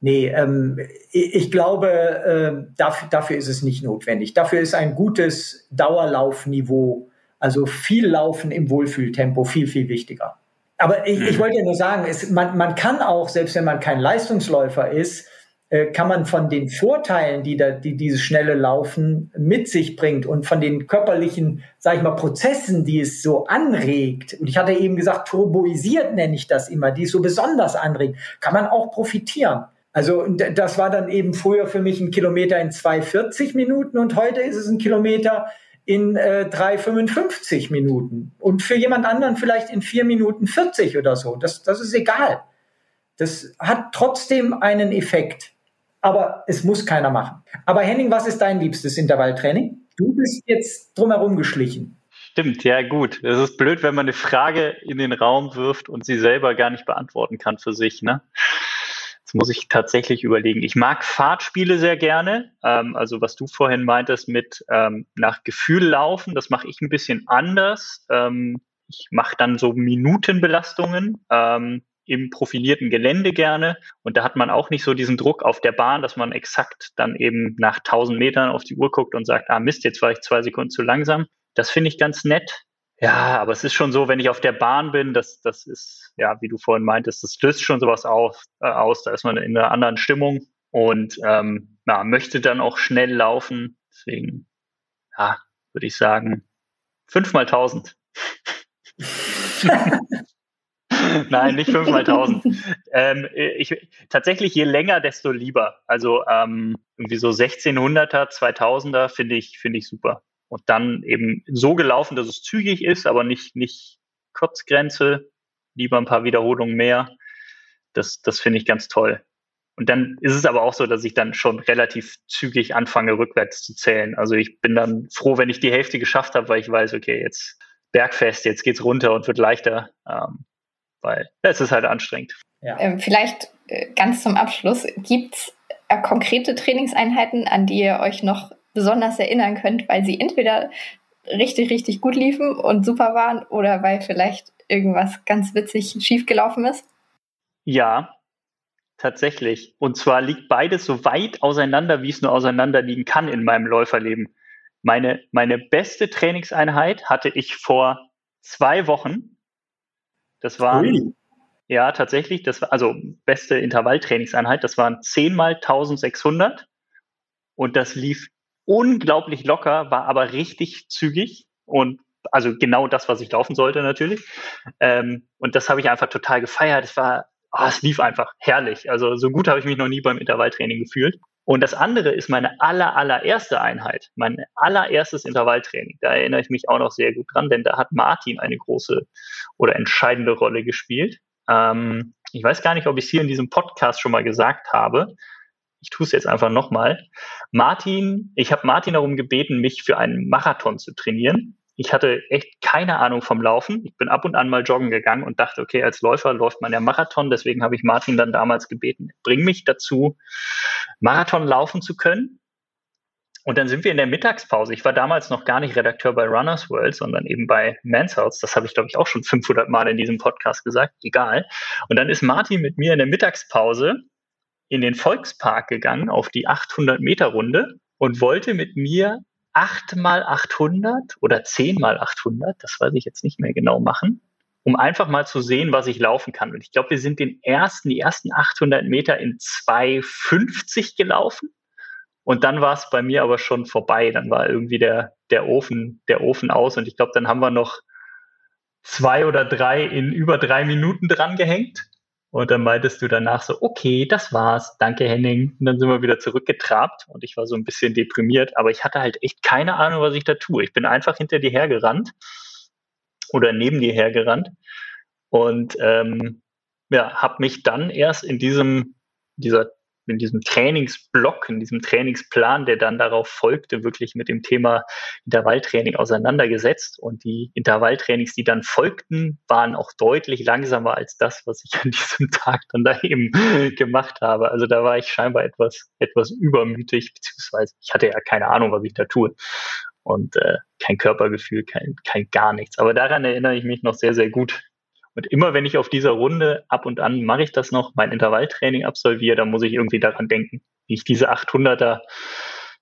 Nee, ähm, ich glaube, äh, dafür, dafür ist es nicht notwendig. Dafür ist ein gutes Dauerlaufniveau, also viel Laufen im Wohlfühltempo, viel, viel wichtiger. Aber ich, ich mhm. wollte ja nur sagen, es, man, man kann auch, selbst wenn man kein Leistungsläufer ist, äh, kann man von den Vorteilen, die, da, die dieses schnelle Laufen mit sich bringt und von den körperlichen, sage ich mal, Prozessen, die es so anregt, und ich hatte eben gesagt, turboisiert nenne ich das immer, die es so besonders anregt, kann man auch profitieren. Also das war dann eben früher für mich ein Kilometer in 2,40 Minuten und heute ist es ein Kilometer in äh, 3,55 Minuten und für jemand anderen vielleicht in 4 Minuten 40 oder so. Das, das ist egal. Das hat trotzdem einen Effekt, aber es muss keiner machen. Aber Henning, was ist dein liebstes Intervalltraining? Du bist jetzt drumherum geschlichen. Stimmt, ja gut. Es ist blöd, wenn man eine Frage in den Raum wirft und sie selber gar nicht beantworten kann für sich. Ne? Muss ich tatsächlich überlegen. Ich mag Fahrtspiele sehr gerne. Ähm, also was du vorhin meintest mit ähm, nach Gefühl laufen, das mache ich ein bisschen anders. Ähm, ich mache dann so Minutenbelastungen ähm, im profilierten Gelände gerne. Und da hat man auch nicht so diesen Druck auf der Bahn, dass man exakt dann eben nach 1000 Metern auf die Uhr guckt und sagt, ah Mist, jetzt war ich zwei Sekunden zu langsam. Das finde ich ganz nett. Ja, aber es ist schon so, wenn ich auf der Bahn bin, das, das ist, ja, wie du vorhin meintest, das löst schon sowas auf, äh, aus. Da ist man in einer anderen Stimmung und ähm, ja, möchte dann auch schnell laufen. Deswegen, ja, würde ich sagen, fünf mal tausend. Nein, nicht fünf mal tausend. ähm, ich, tatsächlich je länger, desto lieber. Also ähm, irgendwie so 1600er, 2000er finde ich, finde ich super und dann eben so gelaufen, dass es zügig ist, aber nicht, nicht Kurzgrenze, lieber ein paar Wiederholungen mehr. Das, das finde ich ganz toll. Und dann ist es aber auch so, dass ich dann schon relativ zügig anfange, rückwärts zu zählen. Also ich bin dann froh, wenn ich die Hälfte geschafft habe, weil ich weiß, okay, jetzt Bergfest, jetzt geht's runter und wird leichter. Ähm, weil es ist halt anstrengend. Ja. Ähm, vielleicht äh, ganz zum Abschluss, gibt es äh, konkrete Trainingseinheiten, an die ihr euch noch besonders erinnern könnt, weil sie entweder richtig, richtig gut liefen und super waren oder weil vielleicht irgendwas ganz witzig schiefgelaufen ist? Ja, tatsächlich. Und zwar liegt beides so weit auseinander, wie es nur auseinander liegen kann in meinem Läuferleben. Meine, meine beste Trainingseinheit hatte ich vor zwei Wochen. Das waren, Ui. ja, tatsächlich, das war, also beste Intervalltrainingseinheit, das waren 10 mal 1600. Und das lief unglaublich locker, war aber richtig zügig und also genau das, was ich laufen sollte natürlich. Ähm, und das habe ich einfach total gefeiert. Es war, oh, es lief einfach herrlich. Also so gut habe ich mich noch nie beim Intervalltraining gefühlt. Und das andere ist meine aller, allererste Einheit, mein allererstes Intervalltraining. Da erinnere ich mich auch noch sehr gut dran, denn da hat Martin eine große oder entscheidende Rolle gespielt. Ähm, ich weiß gar nicht, ob ich es hier in diesem Podcast schon mal gesagt habe. Ich tue es jetzt einfach nochmal. Martin, ich habe Martin darum gebeten, mich für einen Marathon zu trainieren ich hatte echt keine Ahnung vom Laufen. Ich bin ab und an mal joggen gegangen und dachte, okay, als Läufer läuft man ja Marathon. Deswegen habe ich Martin dann damals gebeten, bring mich dazu, Marathon laufen zu können. Und dann sind wir in der Mittagspause. Ich war damals noch gar nicht Redakteur bei Runners World, sondern eben bei Manshouse. Das habe ich, glaube ich, auch schon 500 Mal in diesem Podcast gesagt. Egal. Und dann ist Martin mit mir in der Mittagspause in den Volkspark gegangen auf die 800 Meter Runde und wollte mit mir 8 mal 800 oder 10 mal 800, das weiß ich jetzt nicht mehr genau machen, um einfach mal zu sehen, was ich laufen kann. Und ich glaube, wir sind den ersten, die ersten 800 Meter in 2,50 gelaufen. Und dann war es bei mir aber schon vorbei. Dann war irgendwie der, der Ofen, der Ofen aus. Und ich glaube, dann haben wir noch zwei oder drei in über drei Minuten dran gehängt. Und dann meintest du danach so, okay, das war's, danke Henning. Und dann sind wir wieder zurückgetrabt und ich war so ein bisschen deprimiert, aber ich hatte halt echt keine Ahnung, was ich da tue. Ich bin einfach hinter dir hergerannt oder neben dir hergerannt und ähm, ja, habe mich dann erst in diesem dieser in diesem Trainingsblock, in diesem Trainingsplan, der dann darauf folgte, wirklich mit dem Thema Intervalltraining auseinandergesetzt. Und die Intervalltrainings, die dann folgten, waren auch deutlich langsamer als das, was ich an diesem Tag dann da eben gemacht habe. Also da war ich scheinbar etwas, etwas übermütig, beziehungsweise ich hatte ja keine Ahnung, was ich da tue. Und äh, kein Körpergefühl, kein, kein gar nichts. Aber daran erinnere ich mich noch sehr, sehr gut, und immer wenn ich auf dieser Runde ab und an mache ich das noch, mein Intervalltraining absolviere, dann muss ich irgendwie daran denken, wie ich diese 800er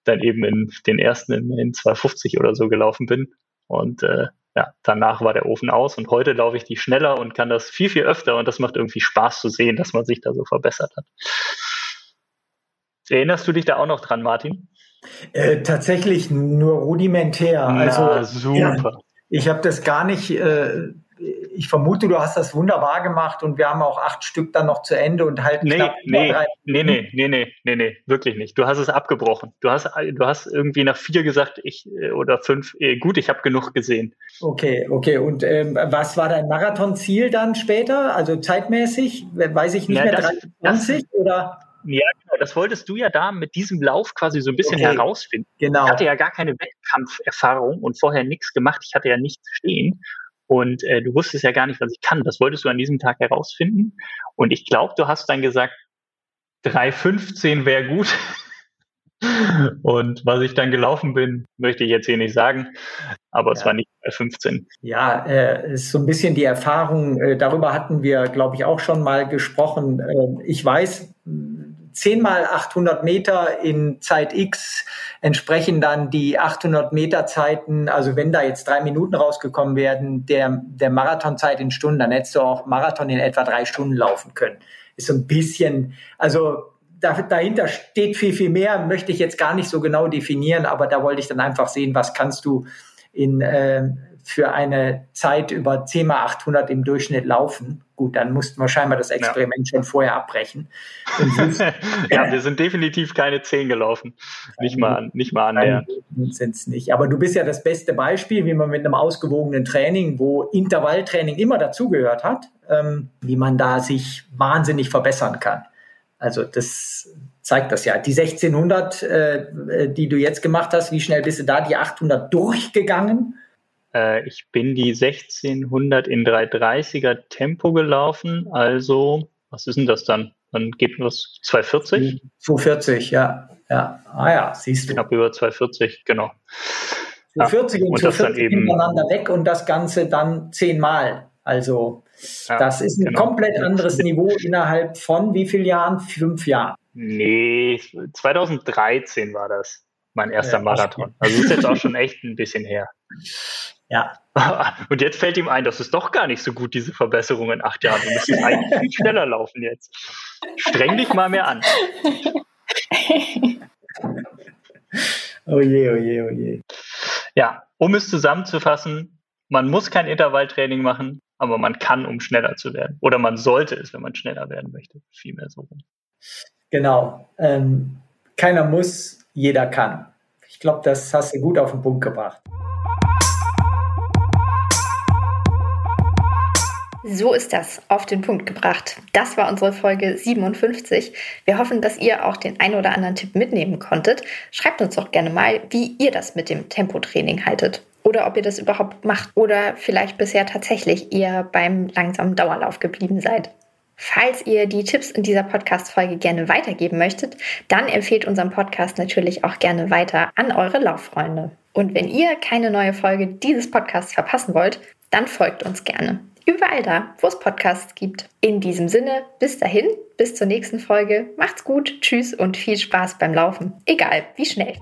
dann eben in den ersten in, in 250 oder so gelaufen bin. Und äh, ja, danach war der Ofen aus und heute laufe ich die schneller und kann das viel, viel öfter und das macht irgendwie Spaß zu sehen, dass man sich da so verbessert hat. Erinnerst du dich da auch noch dran, Martin? Äh, tatsächlich nur rudimentär. Na, also super. Ja, ich habe das gar nicht äh, ich vermute, du hast das wunderbar gemacht und wir haben auch acht Stück dann noch zu Ende und halt nee, knapp nee, drei. Nee, nee, nee, nee, nee, nee, wirklich nicht. Du hast es abgebrochen. Du hast, du hast irgendwie nach vier gesagt, ich äh, oder fünf, äh, gut, ich habe genug gesehen. Okay, okay. Und ähm, was war dein Marathonziel dann später? Also zeitmäßig? Weiß ich nicht ja, mehr, das, 23 das, oder? Ja, genau. Das wolltest du ja da mit diesem Lauf quasi so ein bisschen okay. herausfinden. Genau. Ich hatte ja gar keine Wettkampferfahrung und vorher nichts gemacht. Ich hatte ja nichts stehen. Und äh, du wusstest ja gar nicht, was ich kann. Das wolltest du an diesem Tag herausfinden. Und ich glaube, du hast dann gesagt, 3,15 wäre gut. Und was ich dann gelaufen bin, möchte ich jetzt hier nicht sagen, aber ja. es war nicht bei 15. Ja, äh, ist so ein bisschen die Erfahrung, äh, darüber hatten wir, glaube ich, auch schon mal gesprochen. Äh, ich weiß, 10 mal 800 Meter in Zeit X entsprechen dann die 800 Meter Zeiten, also wenn da jetzt drei Minuten rausgekommen werden, der, der Marathonzeit in Stunden, dann hättest du auch Marathon in etwa drei Stunden laufen können. Ist so ein bisschen, also dahinter steht viel, viel mehr, möchte ich jetzt gar nicht so genau definieren, aber da wollte ich dann einfach sehen, was kannst du in, äh, für eine Zeit über 10 mal 800 im Durchschnitt laufen. Gut, dann mussten wir scheinbar das Experiment ja. schon vorher abbrechen. ja, wir sind definitiv keine 10 gelaufen. Nicht mal, nicht mal annähernd. Sind es nicht. Aber du bist ja das beste Beispiel, wie man mit einem ausgewogenen Training, wo Intervalltraining immer dazugehört hat, ähm, wie man da sich wahnsinnig verbessern kann. Also das zeigt das ja. Die 1600, äh, die du jetzt gemacht hast, wie schnell bist du da die 800 durchgegangen? Äh, ich bin die 1600 in 330er Tempo gelaufen. Also, was ist denn das dann? Dann geht was 240? 240, ja. ja. Ah ja, siehst du. Knapp über 240, genau. 240 ja, und, und 240 hintereinander weg und das Ganze dann zehnmal. Also ja, das ist ein genau. komplett anderes Niveau innerhalb von wie vielen Jahren? Fünf Jahren. Nee, 2013 war das mein erster ja, Marathon. Also ist jetzt auch schon echt ein bisschen her. Ja. Und jetzt fällt ihm ein, das ist doch gar nicht so gut, diese Verbesserung in acht Jahren. Du müsstest eigentlich viel schneller laufen jetzt. Streng dich mal mehr an. oh je, oh je, oh je. Ja, um es zusammenzufassen, man muss kein Intervalltraining machen, aber man kann, um schneller zu werden. Oder man sollte es, wenn man schneller werden möchte. Vielmehr so. Genau. Ähm, keiner muss, jeder kann. Ich glaube, das hast du gut auf den Punkt gebracht. So ist das auf den Punkt gebracht. Das war unsere Folge 57. Wir hoffen, dass ihr auch den ein oder anderen Tipp mitnehmen konntet. Schreibt uns doch gerne mal, wie ihr das mit dem Tempotraining haltet. Oder ob ihr das überhaupt macht. Oder vielleicht bisher tatsächlich eher beim langsamen Dauerlauf geblieben seid. Falls ihr die Tipps in dieser Podcast-Folge gerne weitergeben möchtet, dann empfehlt unseren Podcast natürlich auch gerne weiter an eure Lauffreunde. Und wenn ihr keine neue Folge dieses Podcasts verpassen wollt, dann folgt uns gerne überall da, wo es Podcasts gibt. In diesem Sinne, bis dahin, bis zur nächsten Folge. Macht's gut, tschüss und viel Spaß beim Laufen. Egal wie schnell.